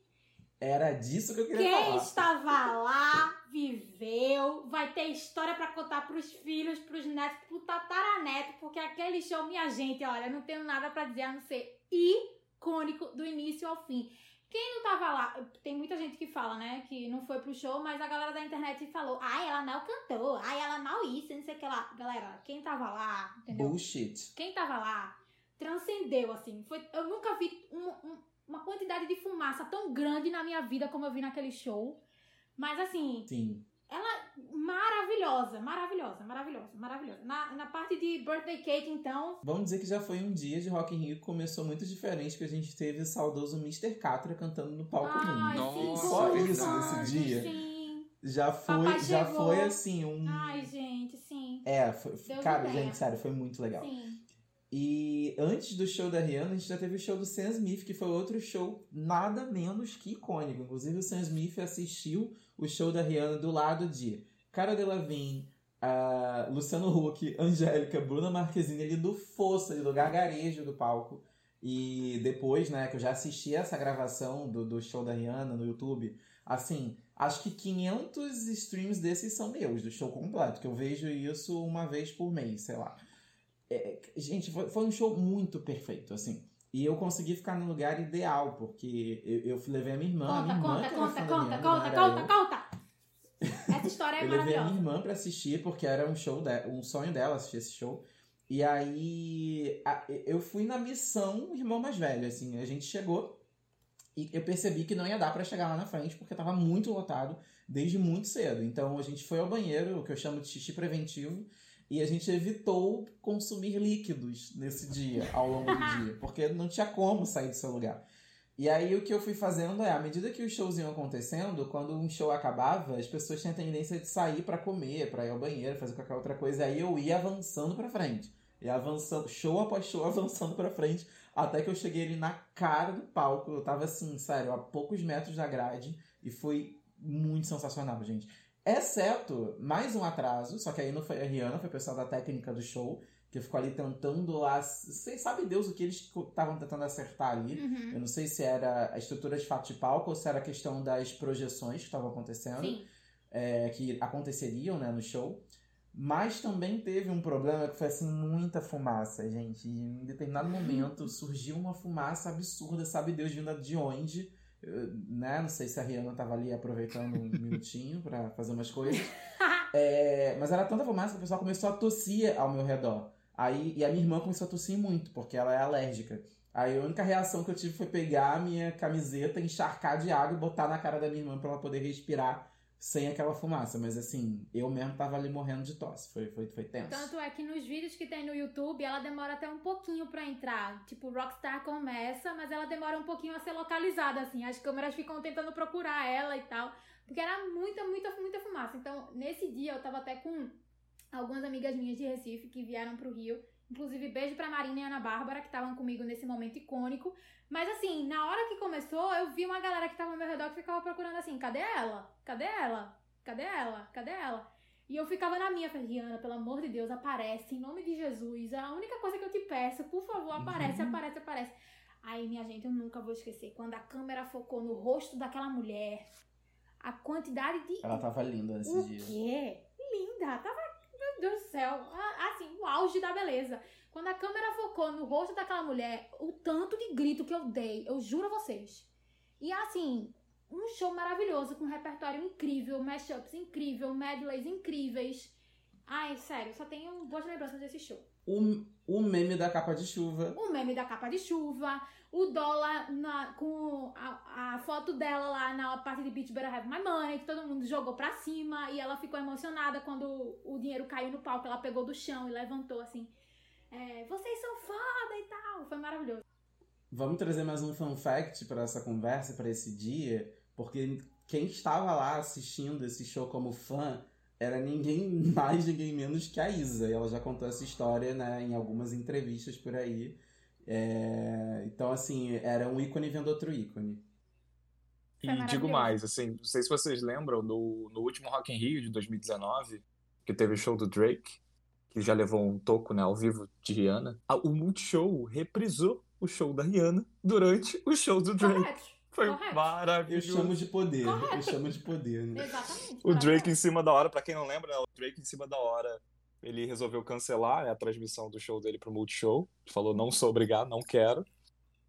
Era disso que eu queria Quem falar. estava lá, viveu, vai ter história pra contar pros filhos, pros netos, pro tataraneto, porque aquele show, minha gente, olha, não tenho nada pra dizer a não ser icônico do início ao fim. Quem não tava lá, tem muita gente que fala, né, que não foi pro show, mas a galera da internet falou, ai, ela não cantou, ai, ela não isso, não sei o que lá. Galera, quem tava lá, entendeu? Bullshit. quem tava lá transcendeu, assim. Foi, eu nunca vi um, um- uma quantidade de fumaça tão grande na minha vida como eu vi naquele show. Mas assim, Sim. ela maravilhosa, maravilhosa, maravilhosa, maravilhosa. Na, na parte de birthday cake, então, Vamos dizer que já foi um dia de Rock in Rio que começou muito diferente, que a gente teve o saudoso Mr. Catra cantando no palco ai, lindo. Nossa, Só isso nesse dia. Sim. Já foi, Papai já chegou. foi assim um Ai, gente, sim. É, foi, Deus cara, gente, sério, foi muito legal. Sim. E antes do show da Rihanna, a gente já teve o show do Sam Smith, que foi outro show nada menos que icônico. Inclusive, o Sam Smith assistiu o show da Rihanna do lado de Cara Delevingne, uh, Luciano Huck, Angélica, Bruna Marquezine, ali do fosso, ali do gargarejo do palco. E depois, né, que eu já assisti essa gravação do, do show da Rihanna no YouTube, assim, acho que 500 streams desses são meus, do show completo, que eu vejo isso uma vez por mês, sei lá. É, gente, foi, foi um show muito perfeito, assim. E eu consegui ficar no lugar ideal, porque eu, eu levei a minha irmã. Conta, minha irmã conta, era conta, conta, conta, conta, eu. conta. Essa história é Eu levei a minha maravilhosa. irmã pra assistir, porque era um show de, um sonho dela assistir esse show. E aí a- eu fui na missão irmão mais velho, assim, a gente chegou e eu percebi que não ia dar pra chegar lá na frente, porque tava muito lotado desde muito cedo. Então a gente foi ao banheiro, o que eu chamo de xixi preventivo, e a gente evitou consumir líquidos nesse dia, ao longo do dia, porque não tinha como sair do seu lugar. E aí o que eu fui fazendo é, à medida que os shows iam acontecendo, quando um show acabava, as pessoas tinham a tendência de sair pra comer, pra ir ao banheiro, fazer qualquer outra coisa, aí eu ia avançando pra frente. E avançando, show após show, avançando pra frente, até que eu cheguei ali na cara do palco. Eu tava assim, sério, a poucos metros da grade, e foi muito sensacional, gente. Exceto mais um atraso, só que aí não foi a Rihanna, foi o pessoal da técnica do show, que ficou ali tentando lá. Sei, sabe Deus o que eles estavam tentando acertar ali. Uhum. Eu não sei se era a estrutura de fato de palco ou se era a questão das projeções que estavam acontecendo, é, que aconteceriam né, no show. Mas também teve um problema que foi assim, muita fumaça, gente. E em determinado momento surgiu uma fumaça absurda, sabe Deus vindo de onde. Né? Não sei se a Rihanna tava ali aproveitando um minutinho pra fazer umas coisas. É, mas era tanta fumaça que o pessoal começou a tossir ao meu redor. Aí, e a minha irmã começou a tossir muito, porque ela é alérgica. Aí a única reação que eu tive foi pegar a minha camiseta, encharcar de água e botar na cara da minha irmã pra ela poder respirar sem aquela fumaça. Mas assim, eu mesmo tava ali morrendo de tosse. Foi, foi, foi tenso. Tanto é que nos vídeos que tem no YouTube, ela demora até um pouquinho pra entrar. Tipo, Rockstar começa, mas ela demora um pouquinho a ser localizada, assim. As câmeras ficam tentando procurar ela e tal. Porque era muita, muita, muita fumaça. Então, nesse dia, eu tava até com algumas amigas minhas de Recife que vieram pro Rio. Inclusive, beijo pra Marina e Ana Bárbara, que estavam comigo nesse momento icônico. Mas assim, na hora que começou, eu vi uma galera que tava ao meu redor que ficava procurando assim, cadê ela? Cadê ela? Cadê ela? Cadê ela? E eu ficava na minha, falei, Rihanna, pelo amor de Deus, aparece, em nome de Jesus. É a única coisa que eu te peço, por favor, aparece, Uhum. aparece, aparece. Aí, minha gente, eu nunca vou esquecer. Quando a câmera focou no rosto daquela mulher, a quantidade de. Ela tava linda nesse O dia. quê? Linda! Tava, do céu, a- assim, o auge da beleza. Quando a câmera focou no rosto daquela mulher, o tanto de grito que eu dei, eu juro a vocês. E assim, um show maravilhoso, com um repertório incrível, mashups incrível, medleys incríveis. Ai, sério, só tenho boas lembranças desse show. O, o meme da capa de chuva. O meme da capa de chuva, o dólar na- com a, a foto dela lá na parte de Beach Better Have My Money, que todo mundo jogou pra cima e ela ficou emocionada quando o dinheiro caiu no palco. Ela pegou do chão e levantou assim: é, Vocês são foda e tal. Foi maravilhoso. Vamos trazer mais um fun fact para essa conversa, para esse dia, porque quem estava lá assistindo esse show como fã era ninguém mais, ninguém menos que a Isa. E ela já contou essa história né, em algumas entrevistas por aí. É, Então, assim, era um ícone vendo outro ícone. E Foi digo mais, assim, não sei se vocês lembram, no, no último Rock in Rio de 2019, que teve o show do Drake, que já levou um toco, né, ao vivo de Rihanna, a- o Multishow reprisou o show da Rihanna durante o show do Drake. Correto. Foi correto. Eu maravilhoso. chamo de poder. Eu Correto. chamo de poder, né? Exatamente. O Drake em cima da hora, pra quem não lembra, né, o Drake em cima da hora, ele resolveu cancelar né, a transmissão do show dele pro Multishow. Falou, não sou obrigado, não quero.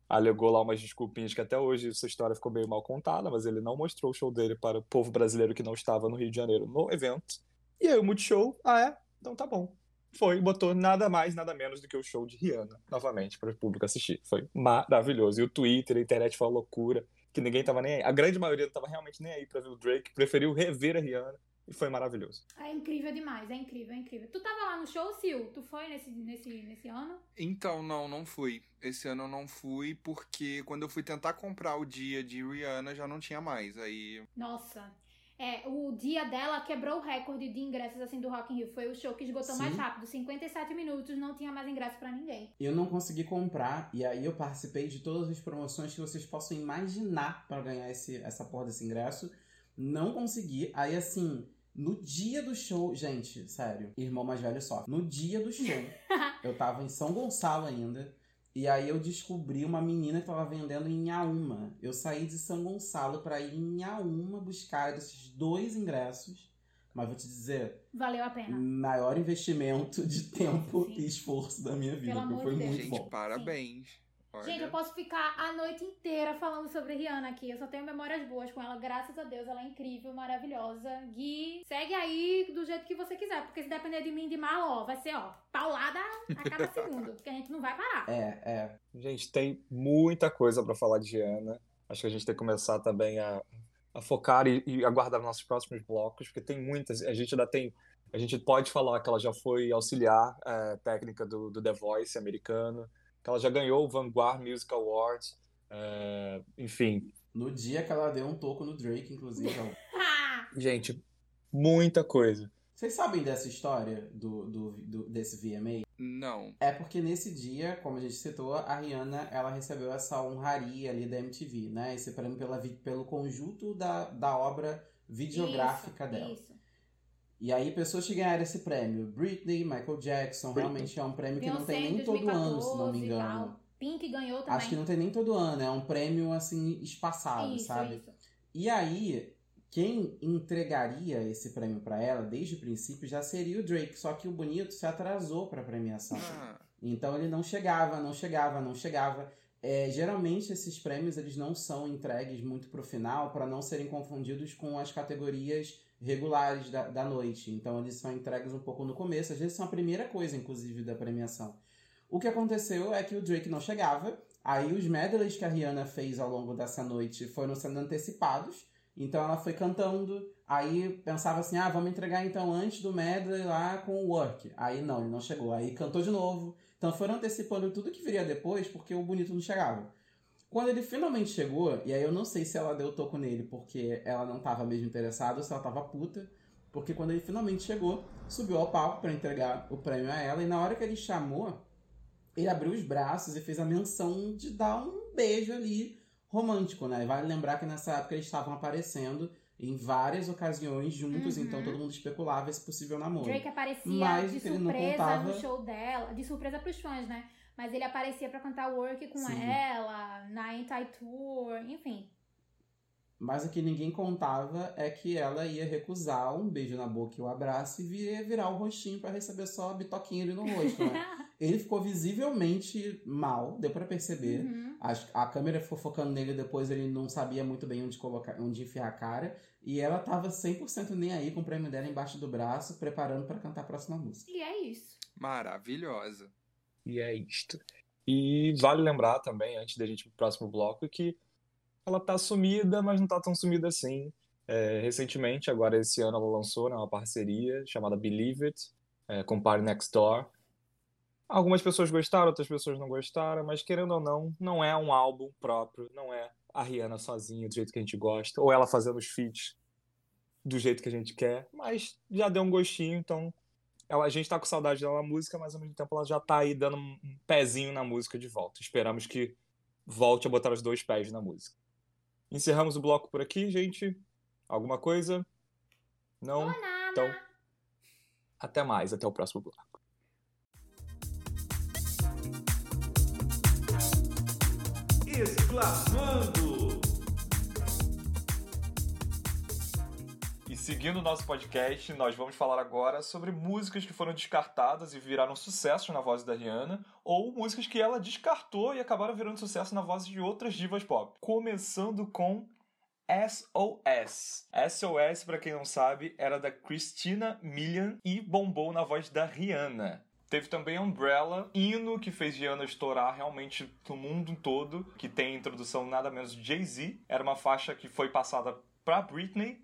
Alegou lá umas desculpinhas que até hoje essa história ficou meio mal contada, mas ele não mostrou o show dele para o povo brasileiro que não estava no Rio de Janeiro no evento. E aí o Multishow, ah é? Então tá bom. foi botou nada mais, nada menos do que o show de Rihanna novamente para o público assistir. Foi maravilhoso. E o Twitter, a internet foi uma loucura, que ninguém tava nem aí. A grande maioria não tava realmente nem aí para ver o Drake, preferiu rever a Rihanna e foi maravilhoso. É incrível demais, é incrível, é incrível. Tu tava lá no show, Sil? Tu foi nesse, nesse, nesse ano? Então, não, não fui. Esse ano eu não fui porque quando eu fui tentar comprar o dia de Rihanna já não tinha mais. Aí. Nossa. É, o dia dela quebrou o recorde de ingressos assim do Rock in Rio. Foi o show que esgotou Sim. mais rápido. 57 minutos, não tinha mais ingresso pra ninguém. Eu não consegui comprar, e aí eu participei de todas as promoções que vocês possam imaginar pra ganhar esse, essa porra desse ingresso. Não consegui. Aí, assim, no dia do show, gente, sério, irmão mais velho só. No dia do show, eu tava em São Gonçalo ainda. E aí eu descobri uma menina que tava vendendo em Inhaúma. Eu saí de São Gonçalo pra ir em Inhaúma buscar esses dois ingressos. Mas vou te dizer, Valeu a pena. maior investimento de tempo Sim. e esforço da minha vida. Pelo porque amor foi de Deus. muito Gente, bom. parabéns. Olha. Gente, eu posso ficar a noite inteira falando sobre Rihanna aqui. Eu só tenho memórias boas com ela, graças a Deus. Ela é incrível, maravilhosa. Gui, segue aí do jeito que você quiser, porque se depender de mim de mal, ó, vai ser, ó, paulada a cada segundo, porque a gente não vai parar. É, é. Gente, tem muita coisa para falar de Rihanna. Acho que a gente tem que começar também a, a focar e, e aguardar nossos próximos blocos, porque tem muitas. A gente ainda tem. A gente pode falar que ela já foi auxiliar eh, técnica do, do The Voice americano, que ela já ganhou o Vanguard Music Awards. eh, enfim, No dia que ela deu um toco no Drake, inclusive. ela- Ah, gente, muita coisa. Vocês sabem dessa história do, do, do- desse VMA? Não. É porque nesse dia, como a gente citou, a Rihanna ela recebeu essa honraria ali da MTV, né? Esse prêmio pela, pelo conjunto da, da obra videográfica isso, dela. Isso. E aí, pessoas que ganharam esse prêmio, Britney, Michael Jackson, Britney. realmente é um prêmio que não Beyoncé tem em nem todo ano, se não 2014 me engano. tal. Pink ganhou também. Acho que não tem nem todo ano, é um prêmio assim espaçado, isso, sabe? isso. E aí, quem entregaria esse prêmio pra ela desde o princípio já seria o Drake, só que o bonito se atrasou pra premiação. Ah, Então ele não chegava, não chegava, não chegava. É, geralmente esses prêmios eles não são entregues muito pro final para não serem confundidos com as categorias regulares da, da noite. Então eles são entregues um pouco no começo, às vezes são a primeira coisa, inclusive, da premiação. O que aconteceu é que o Drake não chegava, aí os medleys que a Rihanna fez ao longo dessa noite foram sendo antecipados, então ela foi cantando, aí pensava assim, ah, vamos entregar então antes do medley lá com o Work. Aí não, ele não chegou, aí cantou de novo, então foram antecipando tudo que viria depois, porque o bonito não chegava. Quando ele finalmente chegou, e aí eu não sei se ela deu toco nele porque ela não tava mesmo interessada ou se ela tava puta, porque quando ele finalmente chegou, subiu ao palco para entregar o prêmio a ela, e na hora que ele chamou, ele abriu os braços e fez a menção de dar um beijo ali romântico, né? E vale lembrar que nessa época eles estavam aparecendo em várias ocasiões juntos, Uhum. então todo mundo especulava esse popossível namoro. Drake aparecia Mas de surpresa contava- no show dela, de surpresa pros fãs, né? Mas ele aparecia pra cantar Work com Sim. ela, na Anti-Tour, enfim. Mas o que ninguém contava é que ela ia recusar um beijo na boca e o abraço e ia virar o rostinho pra receber só a bitoquinha ali no rosto, né? Ele ficou visivelmente mal, deu pra perceber. Uhum. A, a câmera ficou focando nele depois, ele não sabia muito bem onde colocar, onde enfiar a cara. E ela tava 100% nem aí com o prêmio dela embaixo do braço, preparando pra cantar a próxima música. E é isso. maravilhosa. E é isto. E vale lembrar também, antes da gente ir pro próximo bloco, que ela tá sumida, mas não tá tão sumida assim. É, recentemente, agora esse ano, ela lançou né, uma parceria chamada Believe It, é, com Party Next Door. Algumas pessoas gostaram, outras pessoas não gostaram, mas querendo ou não, não é um álbum próprio, não é a Rihanna sozinha do jeito que a gente gosta, ou ela fazendo os feats do jeito que a gente quer, mas já deu um gostinho, então ela, a gente tá com saudade dela na música, mas ao mesmo tempo ela já tá aí dando um pezinho na música de volta. Esperamos que volte a botar os dois pés na música. Encerramos o bloco por aqui, gente. Alguma coisa? Não? Nada. Então, até mais, até o próximo bloco. Exclamando! Seguindo o nosso podcast, nós vamos falar agora sobre músicas que foram descartadas e viraram sucesso na voz da Rihanna, ou músicas que ela descartou e acabaram virando sucesso na voz de outras divas pop. Começando com SOS. SOS, para quem não sabe, era da Christina Milian e bombou na voz da Rihanna. Teve também Umbrella, hino que fez Rihanna estourar realmente no mundo todo, que tem introdução nada menos de Jay-Z. Era uma faixa que foi passada para Britney.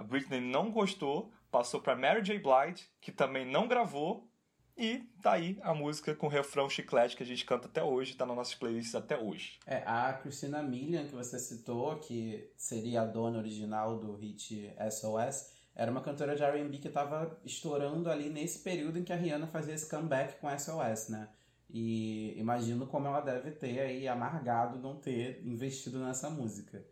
A Britney não gostou, passou para Mary J. Blige, que também não gravou. E tá aí a música com o refrão chiclete que a gente canta até hoje, tá nas nossas playlists até hoje. É, a Christina Milian, que você citou, que seria a dona original do hit SOS, era uma cantora de R&B que estava estourando ali nesse período em que a Rihanna fazia esse comeback com SOS, né? E imagino como ela deve ter aí amargado não ter investido nessa música.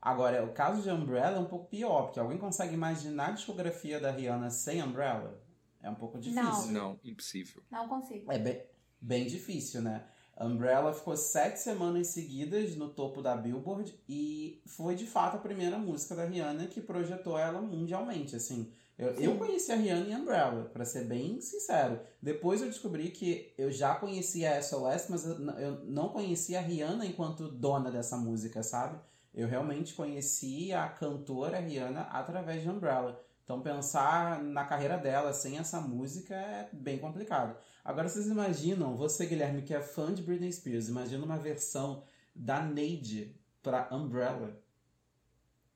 Agora, o caso de Umbrella é um pouco pior, porque alguém consegue imaginar a discografia da Rihanna sem Umbrella? É um pouco difícil. Não. Não, impossível. Não consigo. É bem, bem difícil, né? Umbrella ficou sete semanas seguidas no topo da Billboard e foi de fato a primeira música da Rihanna que projetou ela mundialmente, assim. Eu, eu conheci a Rihanna em Umbrella, pra ser bem sincero. Depois eu descobri que eu já conhecia a SOS, mas eu não conhecia a Rihanna enquanto dona dessa música, sabe? Eu realmente conheci a cantora Rihanna através de Umbrella. Então pensar na carreira dela sem essa música é bem complicado. Agora vocês imaginam, você Guilherme que é fã de Britney Spears, imagina uma versão da Neide pra Umbrella.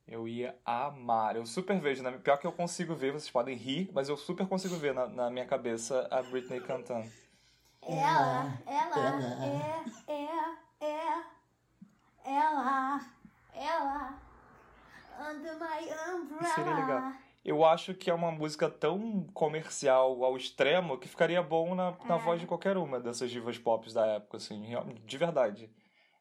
Eu ia amar. Eu super vejo. Né? Pior que eu consigo ver, vocês podem rir, mas eu super consigo ver na, na minha cabeça a Britney cantando. Ela, ela, ela. é, é, é, ela, ela, under my umbrella. Seria legal. Eu acho que é uma música tão comercial ao extremo que ficaria bom na, na É. voz de qualquer uma dessas divas pop da época, assim, de verdade.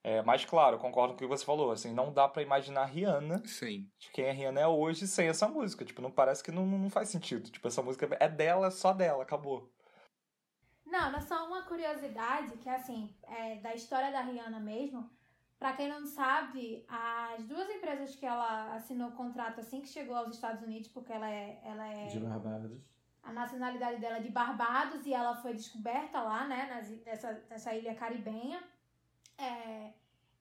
É, mas claro, concordo com o que você falou, assim, não dá pra imaginar a Rihanna, Sim. de quem a Rihanna é hoje, sem essa música. Tipo, não parece que não, não faz sentido. Tipo, essa música é dela, só dela, acabou. Não, não só uma curiosidade, que assim, é, da história da Rihanna mesmo. Pra quem não sabe, as duas empresas que ela assinou contrato assim que chegou aos Estados Unidos, porque ela é, ela é De Barbados. a nacionalidade dela é de Barbados e ela foi descoberta lá, né, nessa, nessa ilha caribenha. É,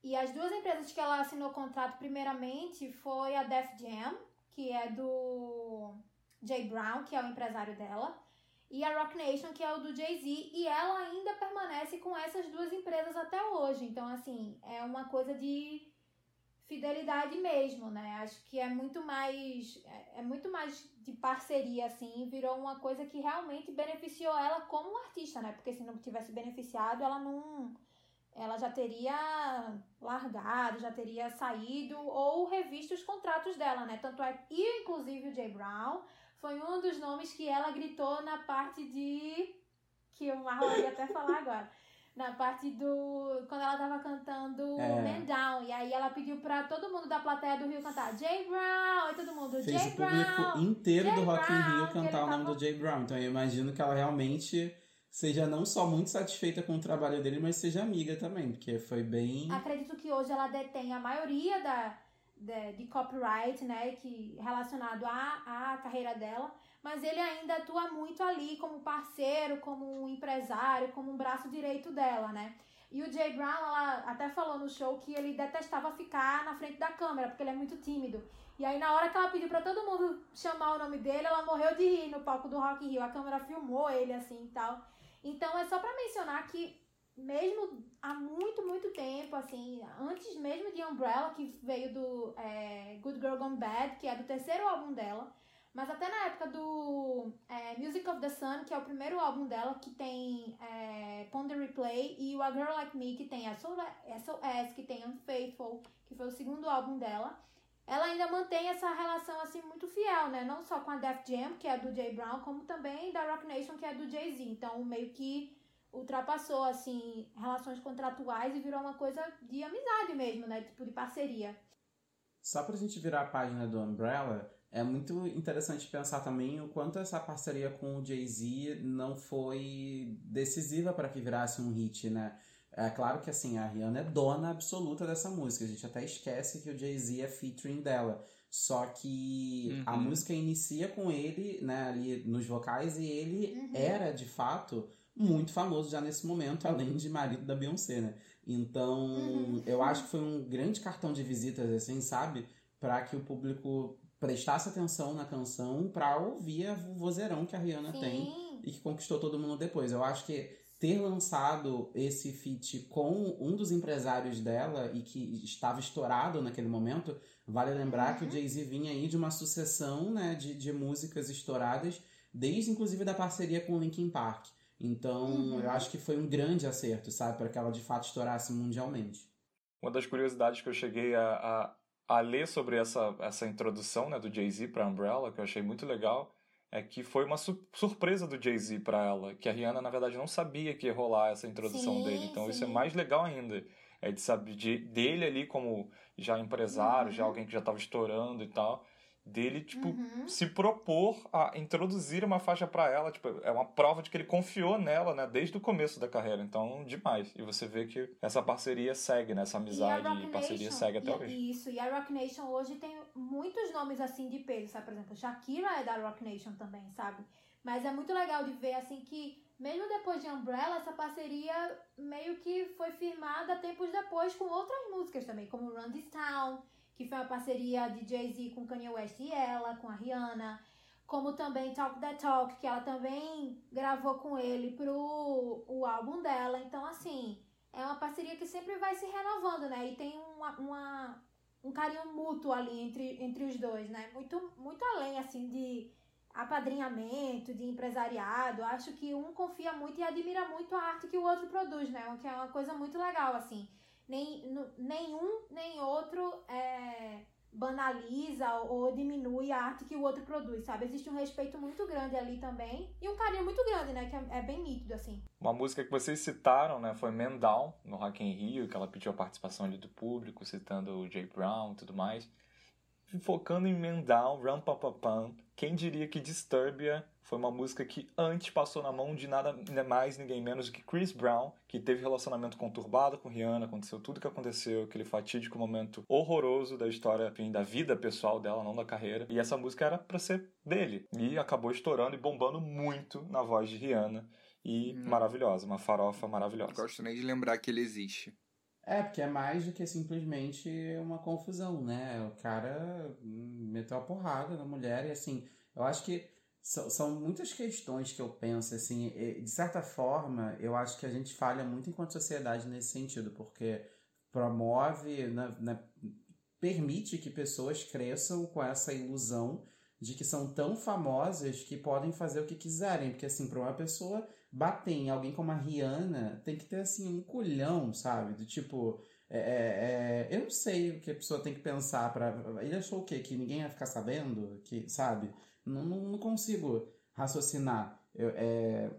e as duas empresas que ela assinou contrato primeiramente foi a Def Jam, que é do Jay Brown, que é o empresário dela, e a Rock Nation, que é o do Jay-Z, e ela ainda permanece com essas duas empresas até hoje. Então, assim, é uma coisa de fidelidade mesmo, né? Acho que é muito mais é, é muito mais de parceria assim, virou uma coisa que realmente beneficiou ela como artista, né? Porque se não tivesse beneficiado, ela não ela já teria largado, já teria saído ou revisto os contratos dela, né? Tanto é e inclusive o Jay Brown foi um dos nomes que ela gritou na parte de que o Marlon ia até falar agora na parte do. Quando ela tava cantando É. Man Down. E aí ela pediu pra todo mundo da plateia do Rio cantar Jay Brown. E todo mundo, Fez Jay o público Brown. inteiro do Jay Rock in Rio cantar o nome tava- do Jay Brown. Então eu imagino que ela realmente seja não só muito satisfeita com o trabalho dele, mas seja amiga também, porque foi bem. Acredito que hoje ela detém a maioria da, de, de copyright, né? Que, relacionado à, à carreira dela. Mas ele ainda atua muito ali como parceiro, como um empresário, como um braço direito dela, né? E o Jay Brown, ela até falou no show que ele detestava ficar na frente da câmera, porque ele é muito tímido. E aí, na hora que ela pediu pra todo mundo chamar o nome dele, ela morreu de rir no palco do Rock in Rio. A câmera filmou ele assim e tal. Então, é só pra mencionar que, mesmo há muito, muito tempo, assim, antes mesmo de Umbrella, que veio do é, Good Girl Gone Bad, que é do terceiro álbum dela, mas até na época do é, Music of the Sun, que é o primeiro álbum dela, que tem é, Ponder Replay, e o A Girl Like Me, que tem SOS, que tem Unfaithful, que foi o segundo álbum dela. Ela ainda mantém essa relação assim muito fiel, né? Não só com a Def Jam, que é do Jay Brown, como também da Rock Nation, que é do Jay-Z. Então, meio que ultrapassou assim relações contratuais e virou uma coisa de amizade mesmo, né? Tipo de parceria. Só pra gente virar a página do Umbrella, é muito interessante pensar também o quanto essa parceria com o Jay-Z não foi decisiva para que virasse um hit, né? É claro que assim, a Rihanna é dona absoluta dessa música. A gente até esquece que o Jay-Z é featuring dela. Só que a Uhum. música inicia com ele, né, ali nos vocais, e ele Uhum. era, de fato, muito famoso já nesse momento, além de marido da Beyoncé, né? Então, Uhum. eu acho que foi um grande cartão de visitas, assim, sabe? para que o público prestasse atenção na canção para ouvir o vozeirão que a Rihanna Sim. tem e que conquistou todo mundo depois. Eu acho que ter lançado esse feat com um dos empresários dela e que estava estourado naquele momento, vale lembrar que o Jay-Z vinha aí de uma sucessão né, de, de músicas estouradas, desde inclusive da parceria com o Linkin Park. Então, Uhum. eu acho que foi um grande acerto, sabe, para que ela de fato estourasse mundialmente. Uma das curiosidades que eu cheguei a, a, a ler sobre essa, essa introdução né, do Jay-Z para Umbrella, que eu achei muito legal, é que foi uma su- surpresa do Jay-Z para ela, que a Rihanna, na verdade, não sabia que ia rolar essa introdução Sim, dele. Então isso é sim. mais legal ainda. É de saber de, dele ali como já empresário, Uhum. já alguém que já estava estourando e tal, dele, tipo, Uhum. se propor a introduzir uma faixa pra ela, tipo, é uma prova de que ele confiou nela, né, desde o começo da carreira. Então, demais. E você vê que essa parceria segue, né, essa amizade e, e parceria Nation- segue até e- hoje. Isso, e a Rock Nation hoje tem muitos nomes assim de peso, sabe? Por exemplo, Shakira é da Rock Nation também, sabe? Mas é muito legal de ver assim que mesmo depois de Umbrella, essa parceria meio que foi firmada tempos depois com outras músicas também, como Run This Town, que foi uma parceria de Jay-Z com Kanye West e ela, com a Rihanna. Como também Talk That Talk, que ela também gravou com ele pro o álbum dela. Então, assim, é uma parceria que sempre vai se renovando, né? E tem uma, uma- um carinho mútuo ali entre, entre os dois, né? Muito, muito além, assim, de apadrinhamento, de empresariado. Acho que um confia muito e admira muito a arte que o outro produz, né? Que é uma coisa muito legal, assim. Nem, nenhum nem outro é, banaliza ou diminui a arte que o outro produz, sabe? Existe um respeito muito grande ali também e um carinho muito grande, né? Que é, é bem nítido, assim. Uma música que vocês citaram, né, foi Down, no Rock in Rio, que ela pediu a participação ali do público, citando o Jay Brown e tudo mais. Focando em Down, Ram Pam, quem diria que Disturbia foi uma música que antes passou na mão de nada mais, ninguém menos do que Chris Brown, que teve relacionamento conturbado com Rihanna, aconteceu tudo que aconteceu, aquele fatídico momento horroroso da história, enfim, da vida pessoal dela, não da carreira. E essa música era pra ser dele. E acabou estourando e bombando muito na voz de Rihanna. E Hum. maravilhosa, uma farofa maravilhosa. Não gosto nem de lembrar que ele existe. É, porque é mais do que simplesmente uma confusão, né? O cara meteu a porrada na mulher e assim, eu acho que são, são muitas questões que eu penso, assim, de certa forma, eu acho que a gente falha muito enquanto sociedade nesse sentido, porque promove, né, né, permite que pessoas cresçam com essa ilusão de que são tão famosas que podem fazer o que quiserem, porque assim, para uma pessoa bater em alguém como a Rihanna, tem que ter assim um culhão, sabe? Do tipo, é, é, é, eu não sei o que a pessoa tem que pensar para ele achou o quê? Que ninguém ia ficar sabendo, que sabe? Não, não, não consigo raciocinar. Eu, é,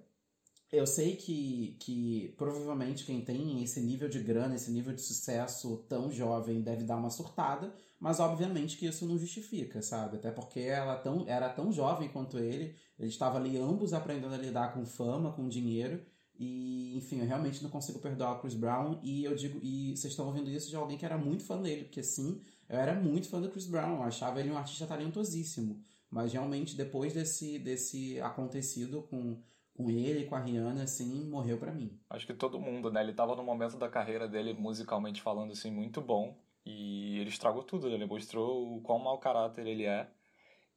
eu sei que, que provavelmente quem tem esse nível de grana, esse nível de sucesso tão jovem deve dar uma surtada, mas obviamente que isso não justifica, sabe? Até porque ela tão, era tão jovem quanto ele, ele estava ali ambos aprendendo a lidar com fama, com dinheiro, e enfim, eu realmente não consigo perdoar o Chris Brown, e eu digo, e vocês estão ouvindo isso de alguém que era muito fã dele, porque sim, eu era muito fã do Chris Brown, eu achava ele um artista talentosíssimo, mas realmente depois desse, desse acontecido com com ele, com a Rihanna, assim, morreu pra mim. Acho que todo mundo, né? Ele tava no momento da carreira dele, musicalmente falando, assim, muito bom. E ele estragou tudo, né? ele mostrou o quão mau caráter ele é.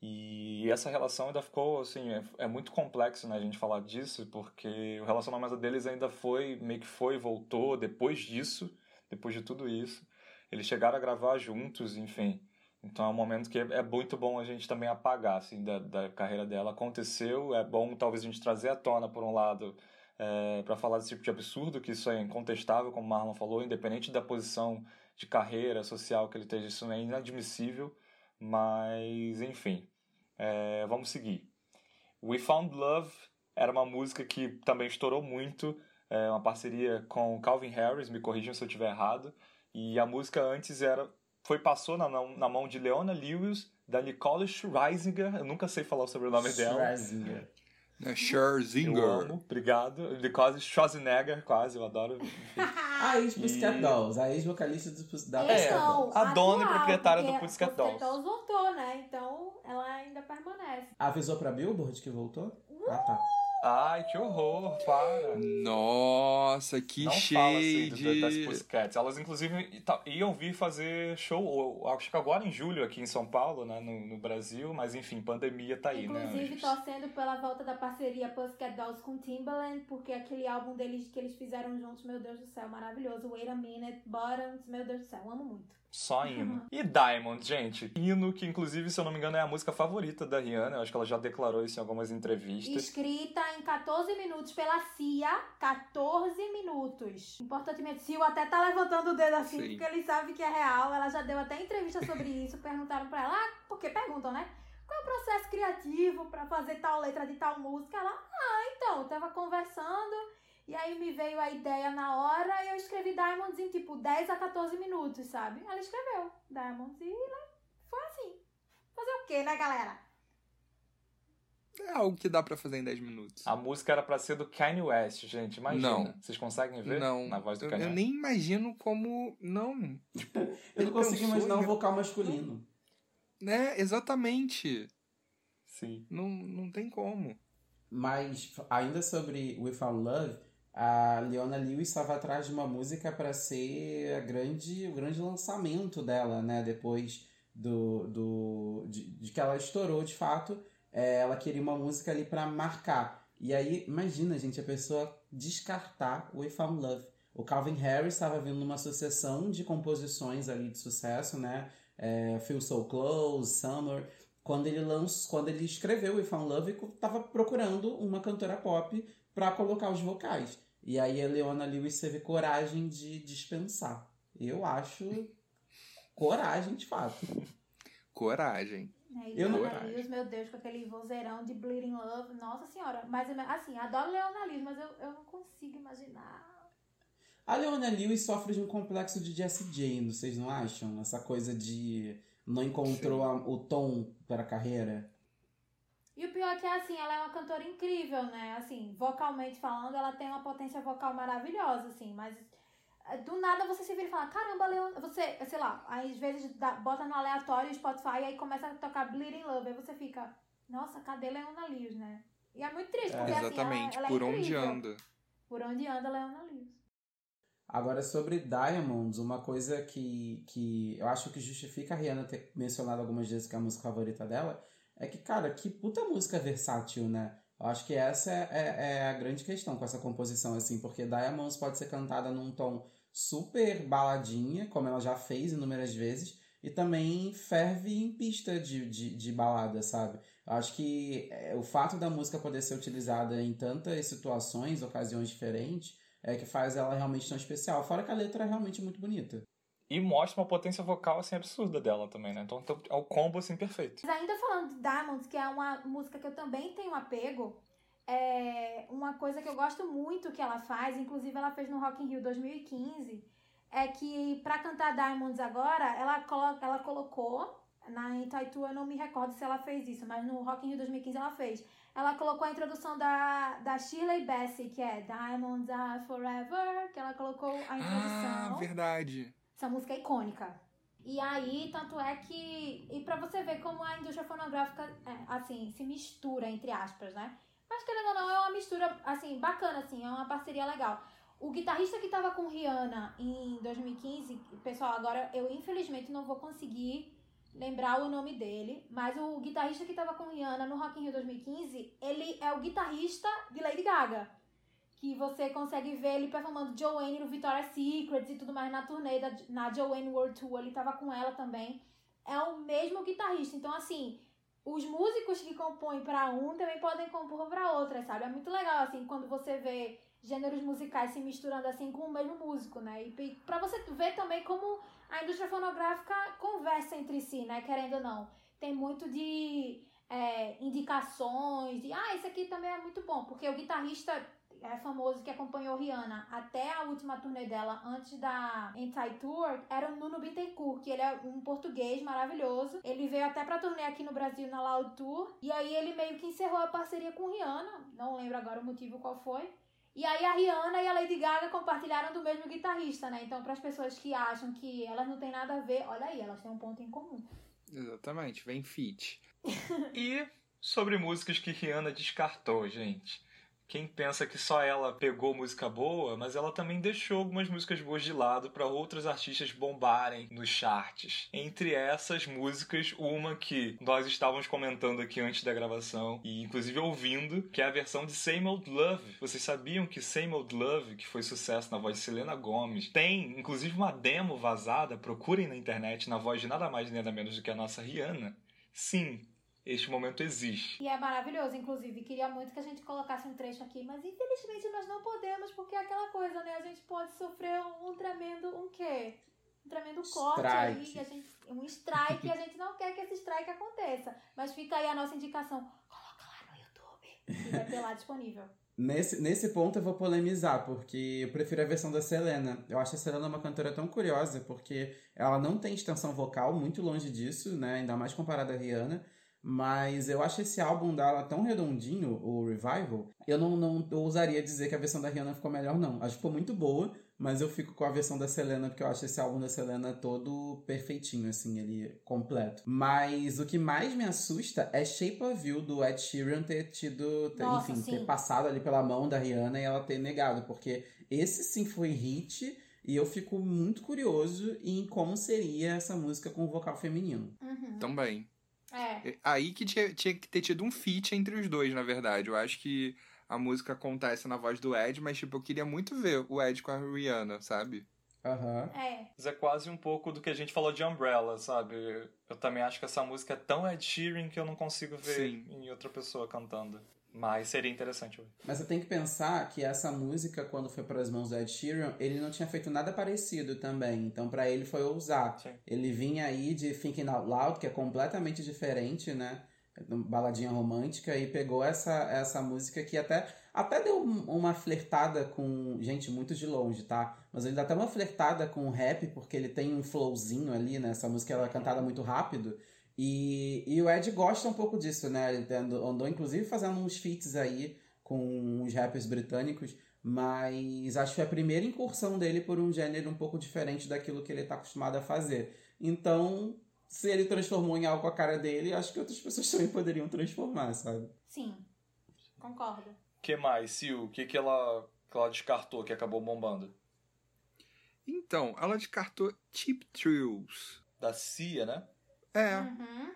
E essa relação ainda ficou, assim, é, é muito complexo, né, a gente falar disso, porque o relacionamento deles ainda foi, meio que foi voltou depois disso, depois de tudo isso. Eles chegaram a gravar juntos, enfim. Então é um momento que é muito bom a gente também apagar, assim, da, da carreira dela. Aconteceu, é bom talvez a gente trazer à tona, por um lado, é, para falar desse tipo de absurdo, que isso é incontestável, como o Marlon falou, independente da posição de carreira social que ele esteja, isso é inadmissível. Mas, enfim, é, vamos seguir. We Found Love era uma música que também estourou muito, é uma parceria com Calvin Harris, me corrijam se eu estiver errado. E a música antes era foi passou na, na mão de Leona Lewis, da Nicole Scherzinger, eu nunca sei falar o sobrenome dela. Scherzinger. É Scherzinger. Eu amo, obrigado. Nicole Schwarzenegger, quase, eu adoro. A ex-Pussycat E- Dolls, a ex-vocalista da É, Pussycat Dolls. a dona e proprietária do Pussycat Dolls. Dolls voltou, né? Então ela ainda permanece. Avisou pra Billboard que voltou? Ah, tá. Ai, que horror, para. Nossa, que Não shade. fala assim do- das Pussycats. Elas, inclusive, iam vir fazer show, acho que agora em julho, aqui em São Paulo, né, no, no Brasil, mas enfim, pandemia tá aí, né? Inclusive, torcendo pela volta da parceria Pussycat Dolls com Timbaland, porque aquele álbum deles que eles fizeram juntos, meu Deus do céu, maravilhoso. Wait a Minute, Bottoms, meu Deus do céu, amo muito. Só hino. E Diamond, gente. Hino que, inclusive, se eu não me engano, é a música favorita da Rihanna. Eu acho que ela já declarou isso em algumas entrevistas. Escrita em 14 minutos pela Cia, 14 minutos. Importantemente, Cia até tá levantando o dedo assim, Sim. porque ele sabe que é real. Ela já deu até entrevista sobre isso. Perguntaram pra ela, ah, porque perguntam, né? Qual é o processo criativo pra fazer tal letra de tal música? Ela, ah, então, eu tava conversando e aí me veio a ideia na hora e eu escrevi Diamonds em tipo 10 a 14 minutos, sabe? Ela escreveu Diamonds e né, foi assim. Fazer o quê, né, galera? É algo que dá pra fazer em 10 minutos. A música era pra ser do Kanye West, gente. Imagina. Não. Vocês conseguem ver? Não, Na voz do eu, Kanye eu nem imagino como. Não. Tipo, Eu não consigo imaginar um vocal masculino. Né, exatamente. Sim. Não, não tem como. Mas, ainda sobre Without Love, a Leona Lewis estava atrás de uma música para ser a grande, o grande lançamento dela, né? Depois do, do, de, de que ela estourou de fato, é, ela queria uma música ali para marcar. E aí, imagina, gente, a pessoa descartar Without Love. O Calvin Harris estava vindo numa sucessão de composições ali de sucesso, né? É, Feel So Close, Summer quando ele lançou, quando ele escreveu We Found Love, ele tava procurando uma cantora pop para colocar os vocais. E aí a Leona Lewis teve coragem de dispensar. Eu acho coragem de fato. Coragem. É, e Eu Leona não- Lewis, meu Deus, com aquele vozeirão de Bleeding Love, nossa senhora. Mas, assim, adoro Leona Lewis, mas eu, eu não consigo imaginar. A Leona Lewis sofre de um complexo de Jessie J, vocês não acham? Essa coisa de não encontrou a- o tom para a carreira. E o pior é que, assim, ela é uma cantora incrível, né? Assim, vocalmente falando, ela tem uma potência vocal maravilhosa, assim, mas eh, do nada você se vira e fala, caramba, Leona, você, sei lá, aí, às vezes dá- bota no aleatório o Spotify e aí começa a tocar Bleeding Love, aí você fica, nossa, cadê Leona Lewis, né? E é muito triste, É, porque Exatamente. assim, ela, ela é Por onde anda. Por onde anda Leona Lewis. Agora, sobre Diamonds, uma coisa que, que eu acho que justifica a Rihanna ter mencionado algumas vezes que é a música favorita dela é que, cara, que puta música versátil, né? Eu acho que essa é, é, é a grande questão com essa composição, assim, porque Diamonds pode ser cantada num tom super baladinha, como ela já fez inúmeras vezes, e também ferve em pista de, de, de balada, sabe? Eu acho que é, o fato da música poder ser utilizada em tantas situações, ocasiões diferentes, é que faz ela realmente tão especial. Fora que a letra é realmente muito bonita. E mostra uma potência vocal, assim, absurda dela também, né? Então então, é o combo, assim, perfeito. Mas ainda falando de Diamonds, que é uma música que eu também tenho apego, é uma coisa que eu gosto muito que ela faz, inclusive ela fez no Rock in Rio 2015, é que pra cantar Diamonds agora, ela, colo ela colocou, na Itaitu eu não me recordo se ela fez isso, mas no Rock in Rio 2015 ela fez. Ela colocou a introdução da, da Shirley Bassey, que é Diamonds Are Forever, que ela colocou a introdução. Ah, verdade. Essa música é icônica. E aí, tanto é que. E pra você ver como a indústria fonográfica, é, assim, se mistura, entre aspas, né? Mas querendo ou não, é uma mistura, assim, bacana, assim, é uma parceria legal. O guitarrista que tava com Rihanna em 2015, pessoal, agora eu infelizmente não vou conseguir lembrar o nome dele, mas o guitarrista que tava com Rihanna no Rock in Rio 2015, ele é o guitarrista de Lady Gaga que você consegue ver ele performando Joanne no Victoria's Secret e tudo mais na turnê da, na Joanne World Tour, ele tava com ela também. É o mesmo guitarrista, então assim, os músicos que compõem pra um também podem compor pra outra, sabe? É muito legal assim quando você vê gêneros musicais se misturando assim com o mesmo músico, né? E, pra você ver também como a indústria fonográfica conversa entre si, né? Querendo ou não. Tem muito de é, indicações, de ah, esse aqui também é muito bom, porque o guitarrista é famoso que acompanhou Rihanna até a última turnê dela, antes da Anti-Tour, era o Nuno Bittencourt, que ele é um português maravilhoso. Ele veio até pra turnê aqui no Brasil na Loud Tour, e aí ele meio que encerrou a parceria com Rihanna, não lembro agora o motivo qual foi. E aí a Rihanna e a Lady Gaga compartilharam do mesmo guitarrista, né? Então, para as pessoas que acham que elas não têm nada a ver, olha aí, elas têm um ponto em comum. Exatamente, vem fit. E sobre músicas que Rihanna descartou, gente. Quem pensa que só ela pegou música boa, mas ela também deixou algumas músicas boas de lado para outros artistas bombarem nos charts. Entre essas músicas, uma que nós estávamos comentando aqui antes da gravação e inclusive ouvindo, que é a versão de Same Old Love. Vocês sabiam que Same Old Love, que foi sucesso na voz de Selena Gomez, tem inclusive uma demo vazada, procurem na internet, na voz de nada mais nem nada menos do que a nossa Rihanna? Sim, este momento existe. E é maravilhoso, inclusive. Queria muito que a gente colocasse um trecho aqui, mas infelizmente nós não podemos, porque é aquela coisa, né? A gente pode sofrer um, um tremendo. Um quê? Um tremendo corte Strike. aí. A gente, um strike e a gente não quer que esse strike aconteça. Mas fica aí a nossa indicação. Coloca lá no YouTube. E vai ter lá disponível. Nesse, nesse ponto eu vou polemizar, porque eu prefiro a versão da Selena. Eu acho a Selena uma cantora tão curiosa, porque ela não tem extensão vocal, muito longe disso, né? Ainda mais comparada a Rihanna. Mas eu acho esse álbum dela tão redondinho, o Revival, eu não, não eu ousaria dizer que a versão da Rihanna ficou melhor, não. Acho que ficou muito boa, mas eu fico com a versão da Selena, porque eu acho esse álbum da Selena todo perfeitinho, assim, ele completo. Mas o que mais me assusta é Shape of You, do Ed Sheeran, ter tido, ter, Nossa, enfim, sim. ter passado ali pela mão da Rihanna e ela ter negado, porque esse sim foi hit. E eu fico muito curioso em como seria essa música com vocal feminino. Uhum. Também. É. É Aí que tinha, tinha que ter tido um feat entre os dois, na verdade. Eu acho que a música acontece na voz do Ed, mas, tipo, eu queria muito ver o Ed com a Rihanna, sabe? Aham. É. Mas é quase um pouco do que a gente falou de Umbrella, sabe? Eu também acho que essa música é tão Ed Sheeran que eu não consigo ver Sim. em outra pessoa cantando. Mas seria interessante ouvir. Mas você tem que pensar que essa música, quando foi para as mãos do Ed Sheeran, ele não tinha feito nada parecido também. Então, para ele foi ousar. Sim. Ele vinha aí de Thinking Out Loud, que é completamente diferente, né? Baladinha romântica, e pegou essa, essa música que até, até deu um- uma flertada com. Gente, muito de longe, tá? Mas ele dá até uma flertada com o rap, porque ele tem um flowzinho ali, né? Essa música ela é cantada muito rápido. E, e o Ed gosta um pouco disso, né? Ele andou, inclusive fazendo uns feats aí com os rappers britânicos, mas acho que é a primeira incursão dele por um gênero um pouco diferente daquilo que ele está acostumado a fazer. Então, se ele transformou em algo com a cara dele, acho que outras pessoas também poderiam transformar, sabe? Sim. Concordo. O que mais, Sil? O que, que, ela, que ela descartou que acabou bombando? Então, ela descartou Cheap Thrills. Da Cia, né? É. Uhum.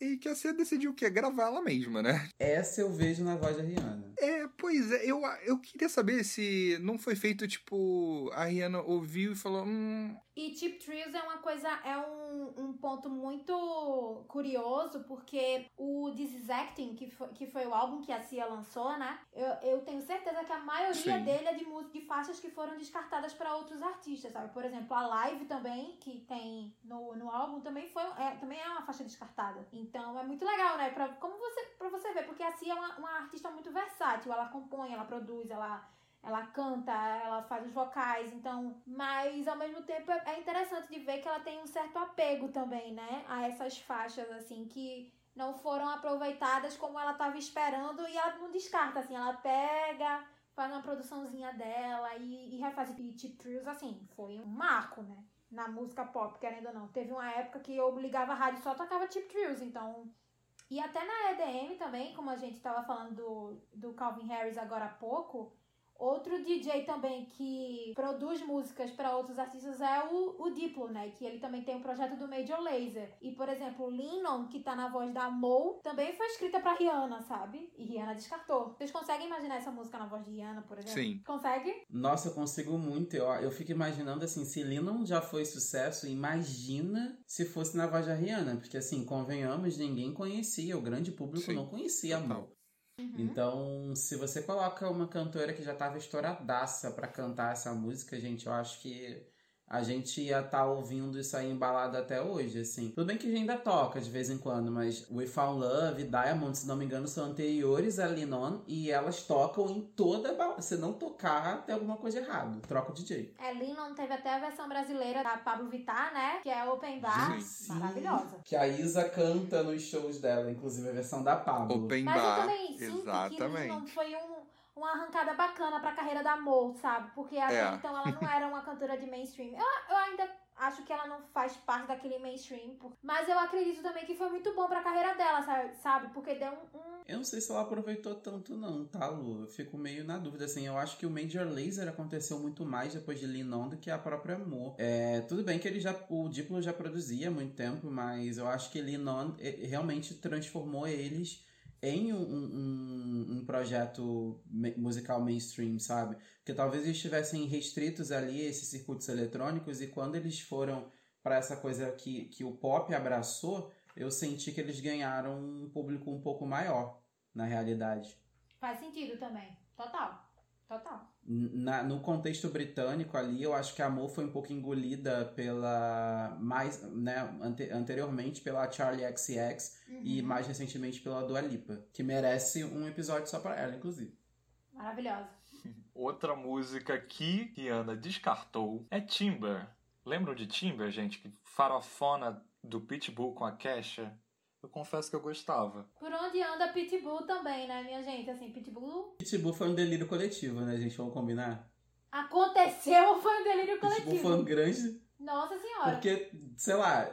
E que a Cia decidiu o quê? Gravar ela mesma, né? Essa eu vejo na voz da Rihanna. É, pois é, eu, eu queria saber se não foi feito, tipo, a Rihanna ouviu e falou, hum, E Cheap Thrills é uma coisa, é um, um ponto muito curioso, porque o This Is Acting, que foi, que foi o álbum que a Cia lançou, né? Eu, eu tenho certeza que a maioria Sim. dele é de, de faixas que foram descartadas para outros artistas, sabe? Por exemplo, a Live também, que tem no, no álbum, também, foi, é, também é uma faixa descartada. Então é muito legal, né? Pra, como você, pra você ver, porque a Cia é uma, uma artista muito versátil, ela compõe, ela produz, ela ela canta, ela faz os vocais, então. Mas ao mesmo tempo é é interessante de ver que ela tem um certo apego também, né? A essas faixas, assim, que não foram aproveitadas como ela estava esperando e ela não descarta, assim, ela pega, faz uma produçãozinha dela e, e refaz. E Cheap Thrills, assim, foi um marco, né? Na música pop, querendo ou não. Teve uma época que eu ligava a rádio e só tocava Cheap Thrills, então. E até na EDM também, como a gente tava falando do, do Calvin Harris agora há pouco, Outro DJ também que produz músicas para outros artistas é o, o Diplo, né? Que ele também tem um projeto do Major Lazer. E, por exemplo, Lennon, que tá na voz da Mo, também foi escrita pra Rihanna, sabe? E Rihanna descartou. Vocês conseguem imaginar essa música na voz de Rihanna, por exemplo? Sim. Consegue? Nossa, eu consigo muito. Eu, eu fico imaginando assim, se Lennon já foi sucesso, imagina se fosse na voz da Rihanna. Porque assim, convenhamos, ninguém conhecia, o grande público Sim, não conhecia a. Mo. Uhum. Então, se você coloca uma cantora que já tava estouradaça pra cantar essa música, gente, eu acho que a gente ia estar ouvindo isso aí embalado até hoje, assim. Tudo bem que a gente ainda toca de vez em quando, mas We Found Love e Diamond, se não me engano, são anteriores a Linon e elas tocam em toda balada. Se não tocar, tem alguma coisa errada. Troca o DJ. É, Lennon teve até a versão brasileira da Pablo Vittar, né? Que é Open Bar. Sim. Maravilhosa. Que a Isa canta nos shows dela, inclusive a versão da Pablo. Open Mas eu Bar. também sinto que Exatamente. Lennon foi um, uma arrancada bacana pra carreira da Mo, sabe? Porque até É. então ela não era uma cantora de mainstream. Eu, eu ainda acho que ela não faz parte daquele mainstream. Mas eu acredito também que foi muito bom pra carreira dela, sabe? Porque deu um, um. Eu não sei se ela aproveitou tanto, não, tá, Lu? Eu fico meio na dúvida, assim. Eu acho que o Major Laser aconteceu muito mais depois de Lean On do que a própria Amor. É, tudo bem que ele já. O Diplo já produzia há muito tempo, mas eu acho que Lean On eh, realmente transformou eles em um, um, um, projeto musical mainstream, sabe? Porque talvez eles estivessem restritos ali a esses circuitos eletrônicos e quando eles foram para essa coisa que, que o pop abraçou, eu senti que eles ganharam um público um pouco maior, na realidade. Faz sentido também, total. Total. Na, no contexto britânico ali, eu acho que a Amor foi um pouco engolida pela. mais, né, ante, anteriormente pela Charlie XX uhum. e mais recentemente pela Dua Lipa, que merece um episódio só para ela, inclusive. Maravilhosa. Outra música que Rihanna descartou é Timber. Lembram de Timber, gente? Que farofona do Pitbull com a Kesha? Eu confesso que eu gostava. Por onde anda Pitbull também, né, minha gente? Assim, Pitbull. Pitbull foi um delírio coletivo, né, gente? Vamos combinar? Aconteceu ou foi um delírio coletivo? Pitbull foi um grande. Nossa senhora. Porque, sei lá,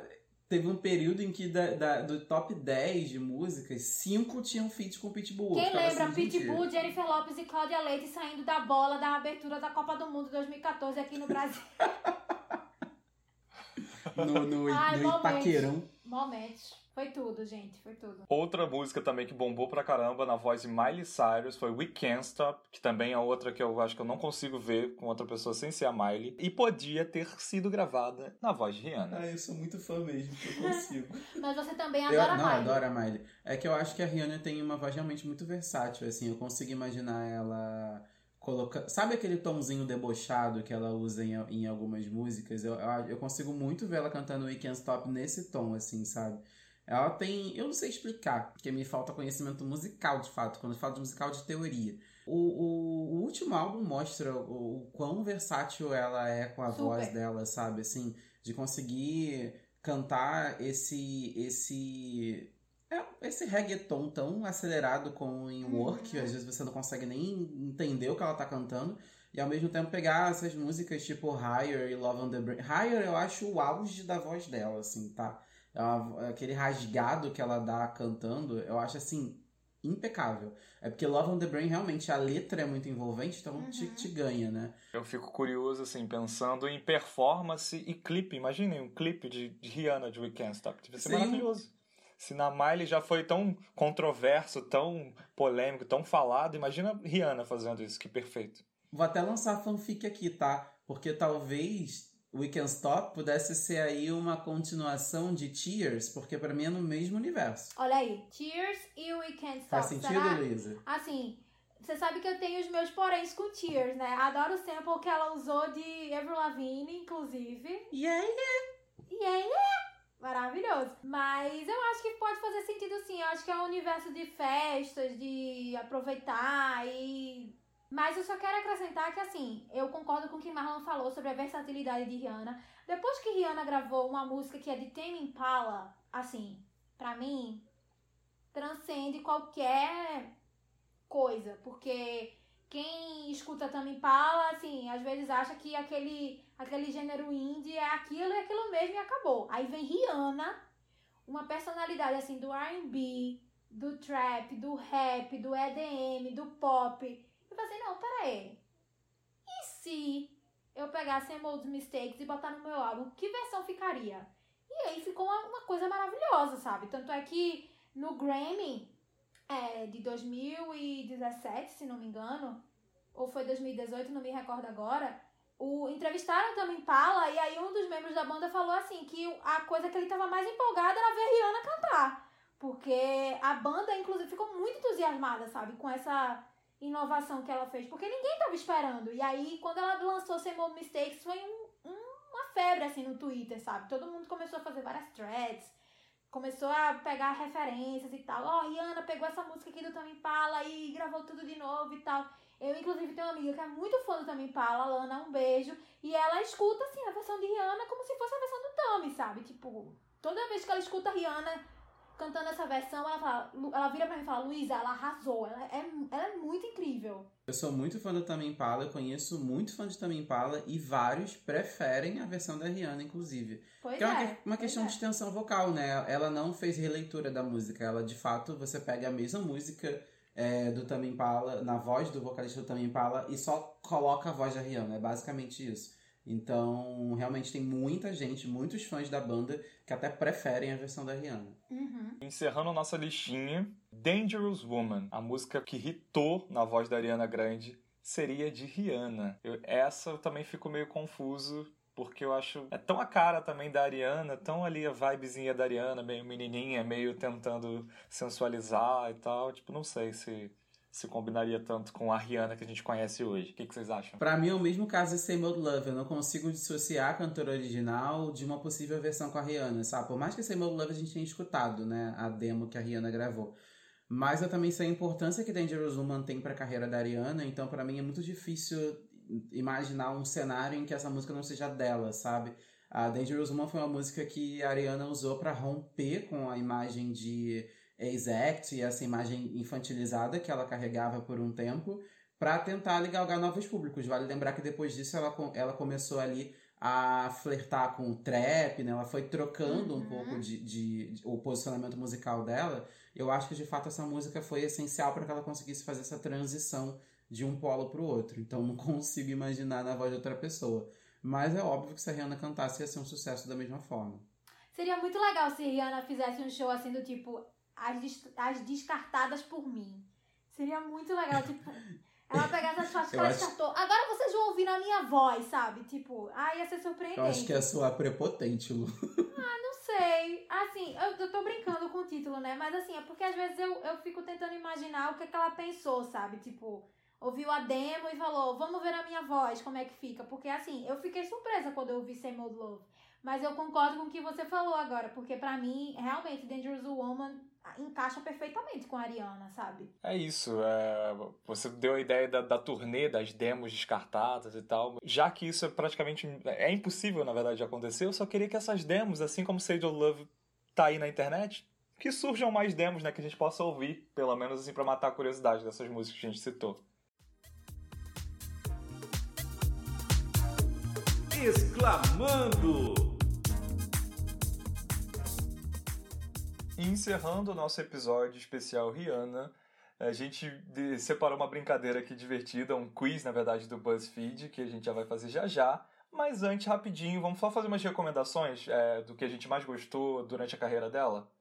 teve um período em que da, da, do top 10 de músicas, 5 tinham feat com Pitbull. Quem lembra assim, Pitbull, Jennifer Lopes e Cláudia Leite saindo da bola da abertura da Copa do Mundo 2014 aqui no Brasil? no, no, Ai, no. Momentos. Foi tudo, gente, foi tudo. Outra música também que bombou pra caramba na voz de Miley Cyrus foi We Can't Stop, que também é outra que eu acho que eu não consigo ver com outra pessoa sem ser a Miley. E podia ter sido gravada na voz de Rihanna. Ah, eu sou muito fã mesmo, que eu consigo. Mas você também adora eu, a Miley. Não, adoro a Miley. É que eu acho que a Rihanna tem uma voz realmente muito versátil, assim, eu consigo imaginar ela colocar. Sabe aquele tomzinho debochado que ela usa em, em algumas músicas? Eu, eu, eu consigo muito ver ela cantando We Can't Stop nesse tom, assim, sabe? Ela tem. Eu não sei explicar, porque me falta conhecimento musical de fato, quando eu falo de musical de teoria. O, o, o último álbum mostra o, o, quão versátil ela é com a Super. voz dela, sabe? Assim, de conseguir cantar esse. esse é, esse reggaeton tão acelerado como em Work, uhum. às vezes você não consegue nem entender o que ela tá cantando, e ao mesmo tempo pegar essas músicas tipo Higher e Love on the Brain. Higher eu acho o auge da voz dela, assim, tá? É aquele rasgado que ela dá cantando, eu acho assim, impecável. É porque Love on the Brain realmente a letra é muito envolvente, então uhum. te, te, ganha, né? Eu fico curioso, assim, pensando em performance e clipe. Imaginem um clipe de, de Rihanna de Weekend Stop. Deve ser Sim. maravilhoso. Se na Miley já foi tão controverso, tão polêmico, tão falado, imagina Rihanna fazendo isso, que perfeito. Vou até lançar fanfic aqui, tá? Porque talvez We Can Stop pudesse ser aí uma continuação de Tears, porque para mim é no mesmo universo. Olha aí, Tears e We Can Stop. Faz sentido, Será? Luísa? Assim, você sabe que eu tenho os meus poréns com Tears, né? Adoro o sample que ela usou de Avril Lavigne, inclusive. Yeah, yeah. Yeah, yeah. Maravilhoso. Mas eu acho que pode fazer sentido sim. Eu acho que é um universo de festas, de aproveitar e mas eu só quero acrescentar que, assim, eu concordo com o que Marlon falou sobre a versatilidade de Rihanna. Depois que Rihanna gravou uma música que é de Tame Impala, assim, pra mim, transcende qualquer coisa. Porque quem escuta Tame Impala, assim, às vezes acha que aquele, aquele gênero indie é aquilo e aquilo mesmo e acabou. Aí vem Rihanna, uma personalidade, assim, do R&B, do trap, do rap, do EDM, do pop eu pensei, não, peraí. E se eu pegasse Same Old Mistakes e botar no meu álbum, que versão ficaria? E aí ficou uma, uma coisa maravilhosa, sabe? Tanto é que no Grammy é, de 2017, se não me engano, ou foi 2018, não me recordo agora, o entrevistaram também Pala e aí um dos membros da banda falou assim que a coisa que ele estava mais empolgado era ver Rihanna cantar. Porque a banda, inclusive, ficou muito entusiasmada, sabe? Com essa inovação que ela fez, porque ninguém tava esperando. E aí, quando ela lançou Sem More Mistakes, foi um, um, uma febre, assim, no Twitter, sabe? Todo mundo começou a fazer várias threads, começou a pegar referências e tal. Ó, oh, Rihanna pegou essa música aqui do Tame Impala e gravou tudo de novo e tal. Eu, inclusive, tenho uma amiga que é muito fã do Tame Impala, Lana, um beijo. E ela escuta, assim, a versão de Rihanna como se fosse a versão do Tame, sabe? Tipo, toda vez que ela escuta Rihanna cantando essa versão, ela fala, ela vira pra mim e fala, Luísa, ela arrasou, ela é, ela é muito incrível. Eu sou muito fã do Tame Impala, eu conheço muito fã de Tame Impala e vários preferem a versão da Rihanna, inclusive. Pois que é uma, é. uma pois questão é. de extensão vocal, né? Ela não fez releitura da música, ela de fato, você pega a mesma música é, do Tame Impala, na voz do vocalista do Tame Impala e só coloca a voz da Rihanna, é basicamente isso. Então, realmente tem muita gente, muitos fãs da banda que até preferem a versão da Rihanna. Uhum. Encerrando nossa listinha, Dangerous Woman, a música que hitou na voz da Ariana Grande, seria de Rihanna. Eu- essa eu também fico meio confuso, porque eu acho. É tão a cara também da Ariana, tão ali a vibezinha da Ariana, meio menininha, meio tentando sensualizar e tal. Tipo, não sei se. Se combinaria tanto com a Rihanna que a gente conhece hoje. O que, que vocês acham? Pra mim é o mesmo caso de Same Old Love. Eu não consigo dissociar a cantora original de uma possível versão com a Rihanna, sabe? Por mais que Same Old Love a gente tenha escutado, né? A demo que a Rihanna gravou. Mas eu também sei a importância que Dangerous Woman tem pra carreira da Ariana, então pra mim é muito difícil imaginar um cenário em que essa música não seja dela, sabe? A Dangerous Woman foi uma música que a Ariana usou pra romper com a imagem de ex-act e essa imagem infantilizada que ela carregava por um tempo para tentar galgar novos públicos. Vale lembrar que depois disso ela, ela começou ali a flertar com o trap, né? Ela foi trocando um Uhum. pouco de, de- de- o posicionamento musical dela. Eu acho que de fato essa música foi essencial para que ela conseguisse fazer essa transição de um polo para o outro. Então não consigo imaginar na voz de outra pessoa. Mas é óbvio que se a Rihanna cantasse ia ser um sucesso da mesma forma. Seria muito legal se Rihanna fizesse um show assim do tipo As, Des- as Descartadas por Mim. Seria muito legal, tipo. Ela pegasse as faixas que ela acho- descartou. Agora vocês vão ouvir na minha voz, sabe? Tipo, ah, ia ser surpreendente. Eu acho que é soar prepotente, Lu. Não sei. Assim, eu, eu tô brincando com o título, né? Mas assim, é porque às vezes eu, eu fico tentando imaginar o que, é que ela pensou, sabe? Tipo, ouviu a demo e falou, vamos ver a minha voz, como é que fica. Porque assim, eu fiquei surpresa quando eu ouvi Same Old Love. Mas eu concordo com o que você falou agora, porque pra mim, realmente, Dangerous Woman encaixa perfeitamente com a Ariana, sabe? É isso, é, você deu a ideia da, da turnê, das demos descartadas e tal. Já que isso é praticamente. É impossível, na verdade, de acontecer, eu só queria que essas demos, assim como Sage of Love tá aí na internet, que surjam mais demos, né? Que a gente possa ouvir, pelo menos assim, pra matar a curiosidade dessas músicas que a gente citou. Exclamando! Encerrando o nosso episódio especial Rihanna, a gente separou uma brincadeira aqui divertida, um quiz, na verdade, do BuzzFeed, que a gente já vai fazer já já. Mas antes, rapidinho, vamos só fazer umas recomendações é, do que a gente mais gostou durante a carreira dela?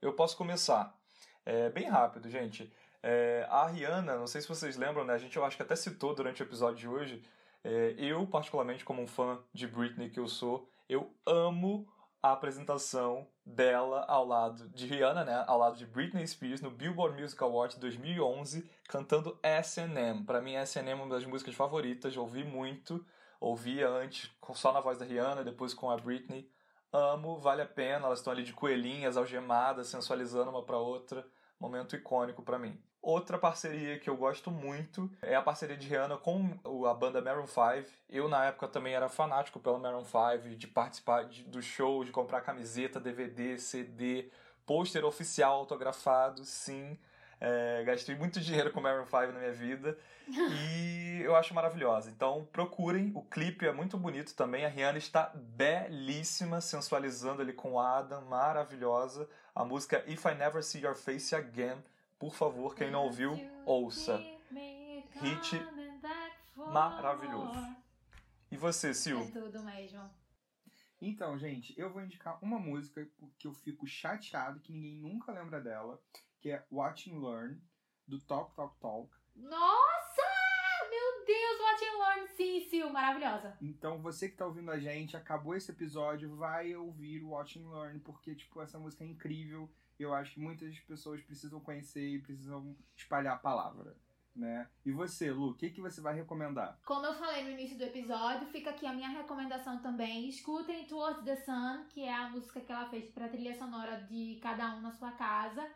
Eu posso começar. É, bem rápido, gente. É, a Rihanna, não sei se vocês lembram, né? A gente eu acho que até citou durante o episódio de hoje. É, eu, particularmente, como um fã de Britney que eu sou, eu amo a apresentação dela ao lado de Rihanna, né? Ao lado de Britney Spears no Billboard Music Awards 2011, cantando S&M. Pra mim, S&M é uma das músicas favoritas, ouvi muito. Ouvia antes só na voz da Rihanna, depois com a Britney. Amo, vale a pena. Elas estão ali de coelhinhas, algemadas, sensualizando uma pra outra. Momento icônico pra mim. Outra parceria que eu gosto muito é a parceria de Rihanna com a banda Maroon 5. Eu, na época, também era fanático pela Maroon 5, de participar de, do show, de comprar camiseta, DVD, CD, pôster oficial autografado, sim. É, gastei muito dinheiro com Maroon 5 na minha vida e eu acho maravilhosa. Então procurem, o clipe é muito bonito também. A Rihanna está belíssima, sensualizando ali com o Adam, maravilhosa. A música If I Never See Your Face Again, por favor, quem não ouviu, ouça. Hit maravilhoso. E você, Sil? É tudo mesmo. Então, gente, eu vou indicar uma música que eu fico chateado que ninguém nunca lembra dela, que é Watch and Learn, do Talk Talk Talk. Nossa! Meu Deus, Watch and Learn, sim, Sil, maravilhosa. Então, você que tá ouvindo a gente, acabou esse episódio, vai ouvir o Watch and Learn, porque, tipo, essa música é incrível. Eu acho que muitas pessoas precisam conhecer e precisam espalhar a palavra, né? E você, Lu, o que, que você vai recomendar? Como eu falei no início do episódio, fica aqui a minha recomendação também. Escutem Towards the Sun, que é a música que ela fez pra trilha sonora de Cada Um na Sua Casa.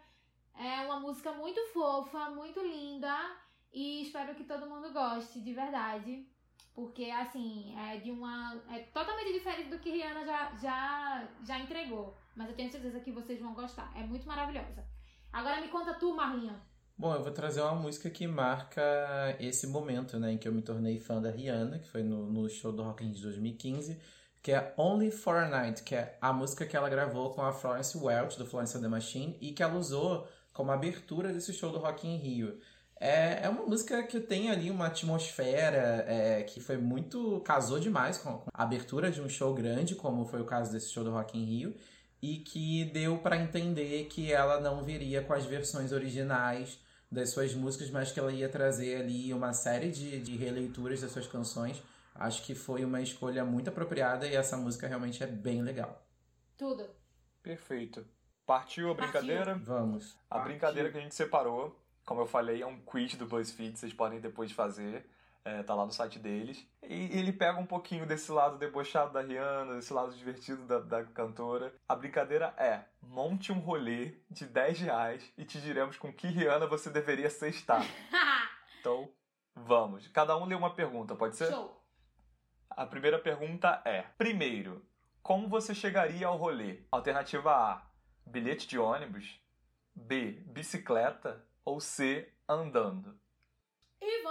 É uma música muito fofa, muito linda e espero que todo mundo goste, de verdade. Porque, assim, é de uma. É totalmente diferente do que Rihanna já, já, já entregou. Mas eu tenho certeza que vocês vão gostar. É muito maravilhosa. Agora me conta tu, Marlinha. Bom, eu vou trazer uma música que marca esse momento, né, em que eu me tornei fã da Rihanna, que foi no, no show do Rock in Rio de 2015, que é Only for a Night, que é a música que ela gravou com a Florence Welch, do Florence and the Machine, e que ela usou como abertura desse show do Rock in Rio. É, é uma música que tem ali uma atmosfera é, que foi muito. casou demais com a abertura de um show grande, como foi o caso desse show do Rock in Rio, e que deu para entender que ela não viria com as versões originais das suas músicas, mas que ela ia trazer ali uma série de, de releituras das suas canções. Acho que foi uma escolha muito apropriada e essa música realmente é bem legal. Tudo. Perfeito. Partiu a brincadeira? Vamos. A Partiu. brincadeira que a gente separou, como eu falei, é um quiz do BuzzFeed, vocês podem depois fazer. É, tá lá no site deles. E ele pega um pouquinho desse lado debochado da Rihanna, desse lado divertido da, da cantora. A brincadeira é: monte um rolê de 10 reais e te diremos com que Rihanna você deveria sextar. Então, vamos. Cada um lê uma pergunta, pode ser? Show. A primeira pergunta é: primeiro, como você chegaria ao rolê? Alternativa A: bilhete de ônibus. B: bicicleta. Ou C: andando.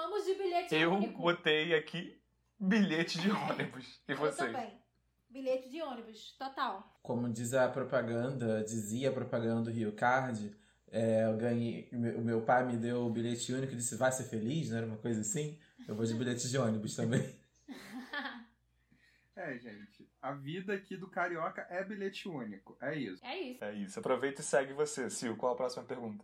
Vamos de bilhete Eu único. botei aqui bilhete de ônibus. E Eu vocês? também. Bilhete de ônibus, total. Como diz a propaganda, dizia a propaganda do Rio Card, é, eu ganhei, o meu- pai me deu o bilhete único e disse, vai ser feliz, né? Uma coisa assim. Eu vou de bilhete de ônibus também. É, gente. A vida aqui do carioca é bilhete único. É isso. É isso. É isso. Aproveita e segue você, Sil. Qual a próxima pergunta?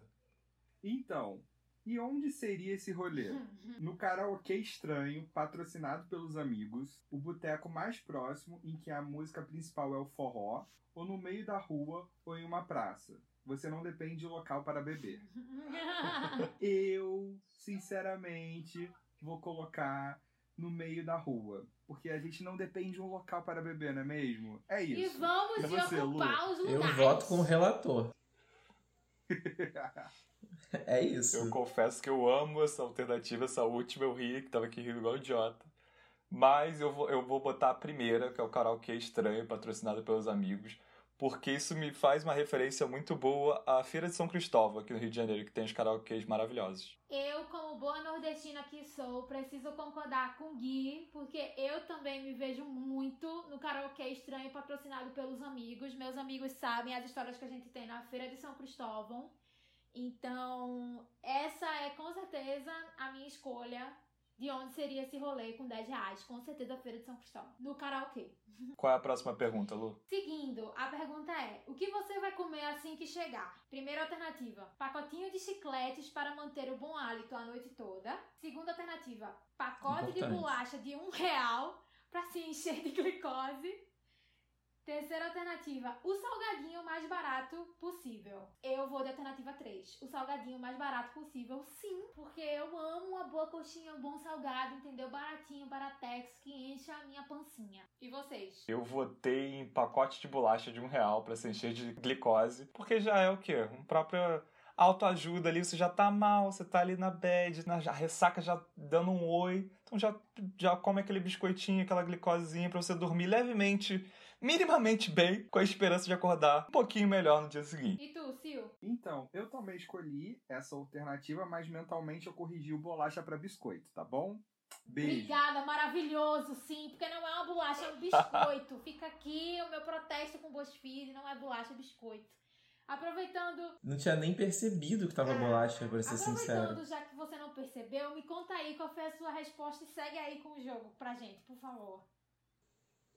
Então, e onde seria esse rolê? No karaokê estranho, patrocinado pelos amigos, o boteco mais próximo em que a música principal é o forró, ou no meio da rua ou em uma praça. Você não depende de local para beber. Eu, sinceramente, vou colocar no meio da rua. Porque a gente não depende de um local para beber, não é mesmo? É e isso. vamos E de você, Lu? ocupar os Eu lugares. voto com o relator. É isso. Eu confesso que eu amo essa alternativa, essa última eu ri, que tava aqui rindo igual idiota. Mas eu vou, eu vou botar a primeira, que é o karaokê estranho, patrocinado pelos amigos, porque isso me faz uma referência muito boa à Feira de São Cristóvão, aqui no Rio de Janeiro, que tem os karaokês maravilhosos. Eu, como boa nordestina que sou, preciso concordar com o Gui, porque eu também me vejo muito no karaokê estranho patrocinado pelos amigos. Meus amigos sabem as histórias que a gente tem na Feira de São Cristóvão. Então, essa é com certeza a minha escolha de onde seria esse rolê com 10 reais. Com certeza a Feira de São Cristóvão. No karaokê. Qual é a próxima pergunta, Lu? Seguindo, a pergunta é: o que você vai comer assim que chegar? Primeira alternativa: pacotinho de chicletes para manter o bom hálito a noite toda. Segunda alternativa: pacote de Importante. bolacha de um real para se encher de glicose. Terceira alternativa: o salgadinho mais barato possível. Eu vou de alternativa 3. O salgadinho mais barato possível, sim, porque eu amo uma boa coxinha, um bom salgado, entendeu? Baratinho, baratex, que enche a minha pancinha. E vocês? Eu votei em pacote de bolacha de um real pra se encher de glicose, porque já é o quê? Um próprio autoajuda ali, você já tá mal, você tá ali na bad, na ressaca já dando um oi, então já, já come aquele biscoitinho, aquela glicosezinha pra você dormir levemente, minimamente bem, com a esperança de acordar um pouquinho melhor no dia seguinte. E tu, Sil? Então, eu também escolhi essa alternativa, mas mentalmente eu corrigi o bolacha para biscoito, tá bom? Beijo. Obrigada, maravilhoso, sim, porque não é uma bolacha, é um biscoito. Fica aqui o meu protesto com o BuzzFeed, não é bolacha, é biscoito. Aproveitando, Não tinha nem percebido que tava É. bolacha, pra ser sincero. aproveitando já que você não percebeu, me conta aí qual foi a sua resposta e segue aí com o jogo pra gente, por favor.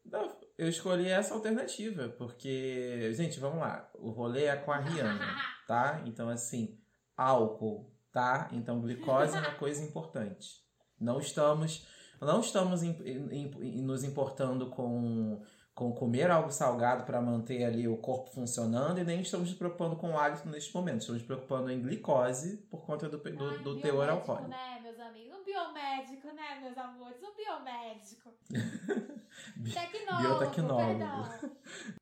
Não, eu escolhi essa alternativa, porque, gente, vamos lá. O rolê é com a Rihanna, tá? Então, assim, álcool, tá? Então, glicose é uma coisa importante. Não estamos, não estamos im- im- im- nos importando com, com comer algo salgado para manter ali o corpo funcionando e nem estamos nos preocupando com o hálito neste momento. Estamos nos preocupando em glicose por conta do, do, Ai, do um teor biomédico, alcoólico. né, meus amigos? Um biomédico, né, meus amores? Um biomédico. Bi- Tecnólogo, biotecnólogo. perdão.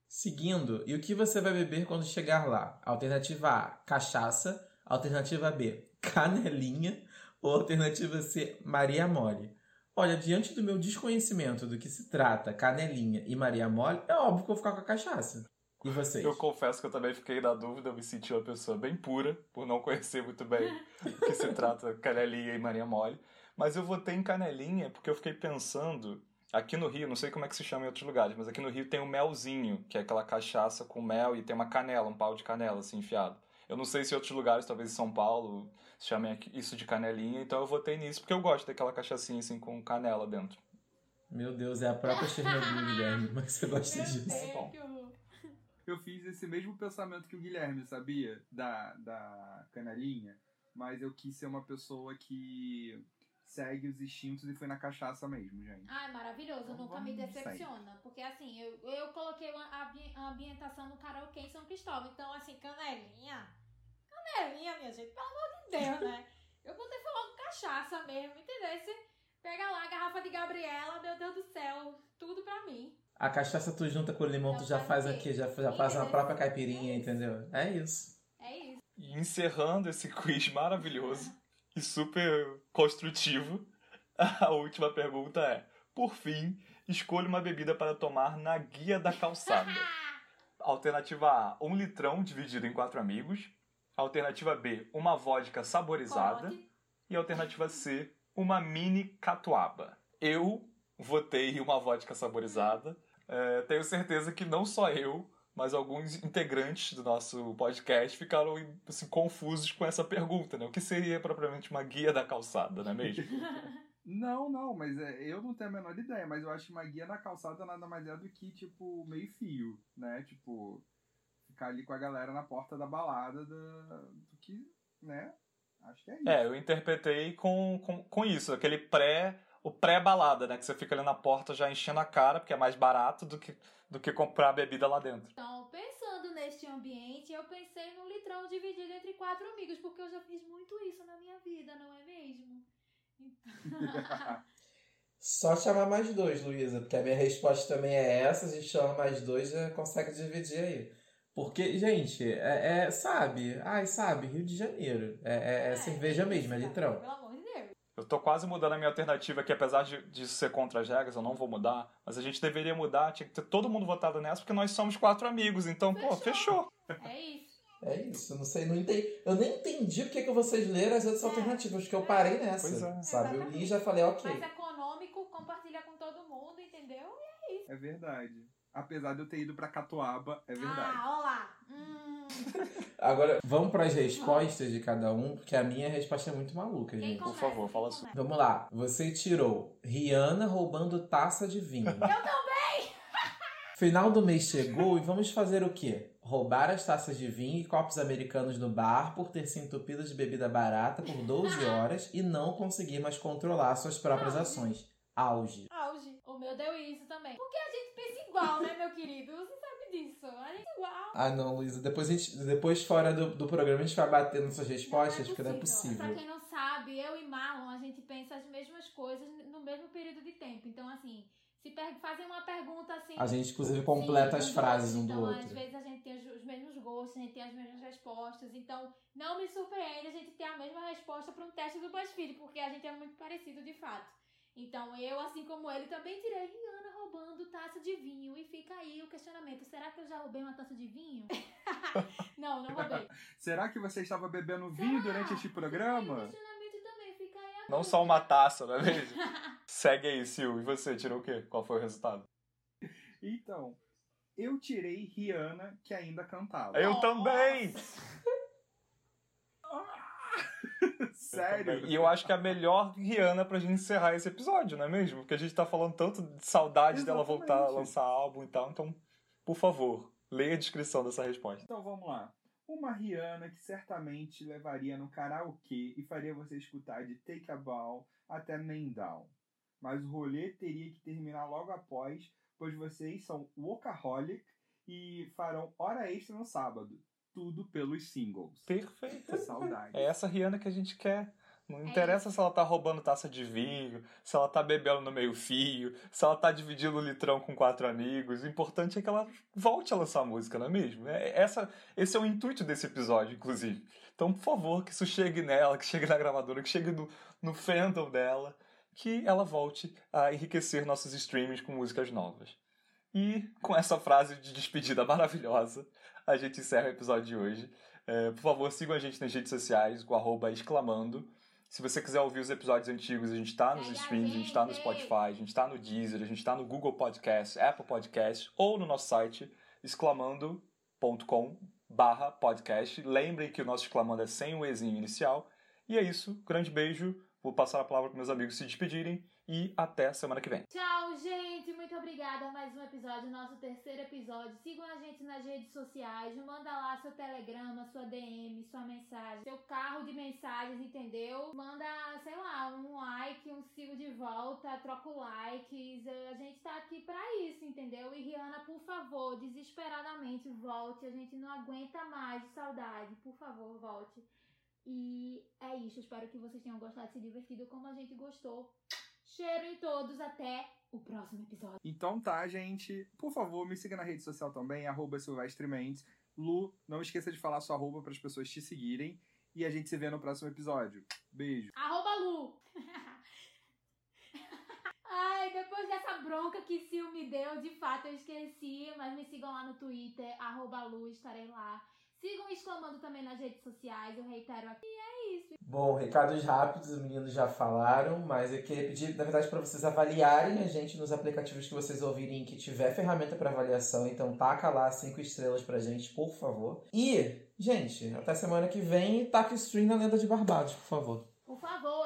Seguindo, e o que você vai beber quando chegar lá? Alternativa A, cachaça. Alternativa B, canelinha. Ou alternativa C, Maria Mole. Olha, diante do meu desconhecimento do que se trata canelinha e Maria Mole, é óbvio que eu vou ficar com a cachaça. E vocês? Eu confesso que eu também fiquei na dúvida, eu me senti uma pessoa bem pura, por não conhecer muito bem o que se trata canelinha e marinha mole. Mas eu votei em canelinha porque eu fiquei pensando, aqui no Rio, não sei como é que se chama em outros lugares, mas aqui no Rio tem o melzinho, que é aquela cachaça com mel e tem uma canela, um pau de canela assim enfiado. Eu não sei se em outros lugares, talvez em São Paulo, se chamem isso de canelinha, então eu votei nisso porque eu gosto daquela cachaçinha assim com canela dentro. Meu Deus, é a própria Chernobyl, Guilherme, mas você gosta Meu disso. Deus, bom. Eu fiz esse mesmo pensamento que o Guilherme, sabia? Da, da canelinha. Mas eu quis ser uma pessoa que segue os instintos e foi na cachaça mesmo, gente. Ai, maravilhoso, Então nunca me decepciona. Porque assim, eu, eu coloquei ambi- a ambientação no karaokê em São Cristóvão. Então, assim, canelinha. Canelinha, minha gente, pelo amor de Deus, né? Eu botei logo cachaça mesmo, entendeu? Você pega lá a garrafa de Gabriela, meu Deus do céu, tudo pra mim. A cachaça tu junta com o limão, tu já faz aqui, já, já faz uma própria caipirinha, entendeu? É isso. É isso. E encerrando esse quiz maravilhoso e super construtivo, a última pergunta é: por fim, escolha uma bebida para tomar na guia da calçada. Alternativa A, um litrão dividido em quatro amigos. Alternativa B, uma vodka saborizada. E alternativa C, uma mini catuaba. Eu votei em uma vodka saborizada. É, tenho certeza que não só eu, mas alguns integrantes do nosso podcast ficaram assim, confusos com essa pergunta, né? O que seria propriamente uma guia da calçada, não é mesmo? Não, não, mas é, eu não tenho a menor ideia, mas eu acho que uma guia na calçada nada mais é do que, tipo, meio fio, né? Tipo, ficar ali com a galera na porta da balada da, do que, né? Acho que é isso. É, eu interpretei com, com, com isso, aquele pré. O pré-balada, né? Que você fica ali na porta já enchendo a cara, porque é mais barato do que, do que comprar a bebida lá dentro. Então, pensando neste ambiente, eu pensei num litrão dividido entre quatro amigos, porque eu já fiz muito isso na minha vida, não é mesmo? Então... Só chamar mais dois, Luísa, porque a minha resposta também é essa. A gente chama mais dois já consegue dividir aí. Porque, gente, é, é- sabe? Ai, sabe, Rio de Janeiro. É, é- é cerveja isso, mesmo, é litrão. Pelo amor. Eu tô quase mudando a minha alternativa aqui, apesar de, de ser contra as regras, eu não vou mudar. Mas a gente deveria mudar, tinha que ter todo mundo votado nessa, porque nós somos quatro amigos. Então, pô, fechou. É isso. É isso, não sei, não entendi. Eu nem entendi porque que vocês leram as outras É. alternativas, porque eu parei nessa. Pois é. Sabe? Eu li e já falei, ok. Mais econômico, compartilha com todo mundo, entendeu? É verdade. Apesar de eu ter ido pra Catuaba, é verdade. Ah, olha lá. Hum, Agora, vamos para as respostas de cada um, porque a minha resposta é muito maluca, quem gente. Por favor, fala começa? Vamos lá. Você tirou Rihanna roubando taça de vinho. Eu também! Final do mês chegou e vamos fazer o quê? Roubar as taças de vinho e copos americanos no bar por ter se entupido de bebida barata por 12 horas e não conseguir mais controlar suas próprias Auge. ações. Auge. Auge. O meu deu isso também. Porque igual, né, meu querido? Você sabe disso. A gente é igual. Ah, não, Luísa. Depois, a gente, depois fora do, do programa, a gente vai bater nas suas respostas, porque não é Pra possível. quem não sabe, eu e Marlon, a gente pensa as mesmas coisas no mesmo período de tempo. Então, assim, se fazem uma pergunta assim. A gente, inclusive, completa Sim, as frases um do então, outro. Às vezes a gente tem os, os mesmos gostos, a gente tem as mesmas respostas. Então, não me surpreende a gente ter a mesma resposta para um teste do BuzzFeed, porque a gente é muito parecido de fato. Então, eu, assim como ele, também tirei Rihanna roubando taça de vinho. E fica aí o questionamento: será que eu já roubei uma taça de vinho? não, não roubei. Será que você estava bebendo vinho Será? durante este programa? o questionamento também, fica aí a Não só uma taça, não é mesmo? Segue aí, Sil. E você, tirou o quê? Qual foi o resultado? Então, eu tirei Rihanna, que ainda cantava. Eu Nossa. também! Sério? E eu acho que é a melhor Rihanna pra gente encerrar esse episódio, não é mesmo? Porque a gente tá falando tanto de saudade dela voltar a lançar álbum e tal. Então, por favor, leia a descrição dessa resposta. Então vamos lá. Uma Rihanna que certamente levaria no karaokê e faria você escutar de Take a Bow até Man Down. Mas o rolê teria que terminar logo após, pois vocês são workaholic e farão hora extra no sábado. Tudo pelos singles. Perfeito. Saudade. É essa Rihanna que a gente quer. Não É interessa se ela tá roubando taça de vinho, se ela tá bebendo no meio fio, se ela tá dividindo o litrão com quatro amigos. O importante é que ela volte a lançar música, não é mesmo? É, essa, esse é o intuito desse episódio, inclusive. Então, por favor, que isso chegue nela, que chegue na gravadora, que chegue no, no fandom dela, que ela volte a enriquecer nossos streams com músicas novas. E com essa frase de despedida maravilhosa, a gente encerra o episódio de hoje. É, por favor, sigam a gente nas redes sociais, com arroba exclamando. Se você quiser ouvir os episódios antigos, a gente tá nos streams, a gente tá no. Spotify, a gente tá no Deezer, a gente tá no Google Podcast, Apple Podcast ou no nosso site exclamando.com barra podcast. Lembrem que o nosso exclamando é sem o ezinho inicial. E é isso, grande beijo. Vou passar a palavra para meus amigos se despedirem e até semana que vem. Tchau, obrigada a mais um episódio, nosso terceiro episódio. Sigam a gente nas redes sociais. Manda lá seu telegrama, sua DM, sua mensagem, seu carro de mensagens, entendeu? Manda, sei lá, um like, um sigo de volta, troca o likes. A gente tá aqui pra isso, entendeu? E Rihanna, por favor, desesperadamente volte. A gente não aguenta mais de saudade. Por favor, volte. E é isso. Espero que vocês tenham gostado, se divertido como a gente gostou. Cheiro em todos, até o próximo episódio. Então tá, gente. Por favor, me siga na rede social também, arroba Silvestre Mendes. Lu, não esqueça de falar sua arroba para as pessoas te seguirem. E a gente se vê no próximo episódio. Beijo. Arroba Lu. Ai, depois dessa bronca que Sil me deu, de fato eu esqueci, mas me sigam lá no Twitter, arroba Lu, estarei lá. Sigam exclamando também nas redes sociais, eu reitero aqui. E é isso. Bom, recados rápidos, os meninos já falaram, mas eu queria pedir, na verdade, para vocês avaliarem a gente nos aplicativos que vocês ouvirem que tiver ferramenta para avaliação, então taca lá cinco estrelas pra gente, por favor. E, gente, até semana que vem, taca o stream na Lenda de Barbados, por favor. Por favor.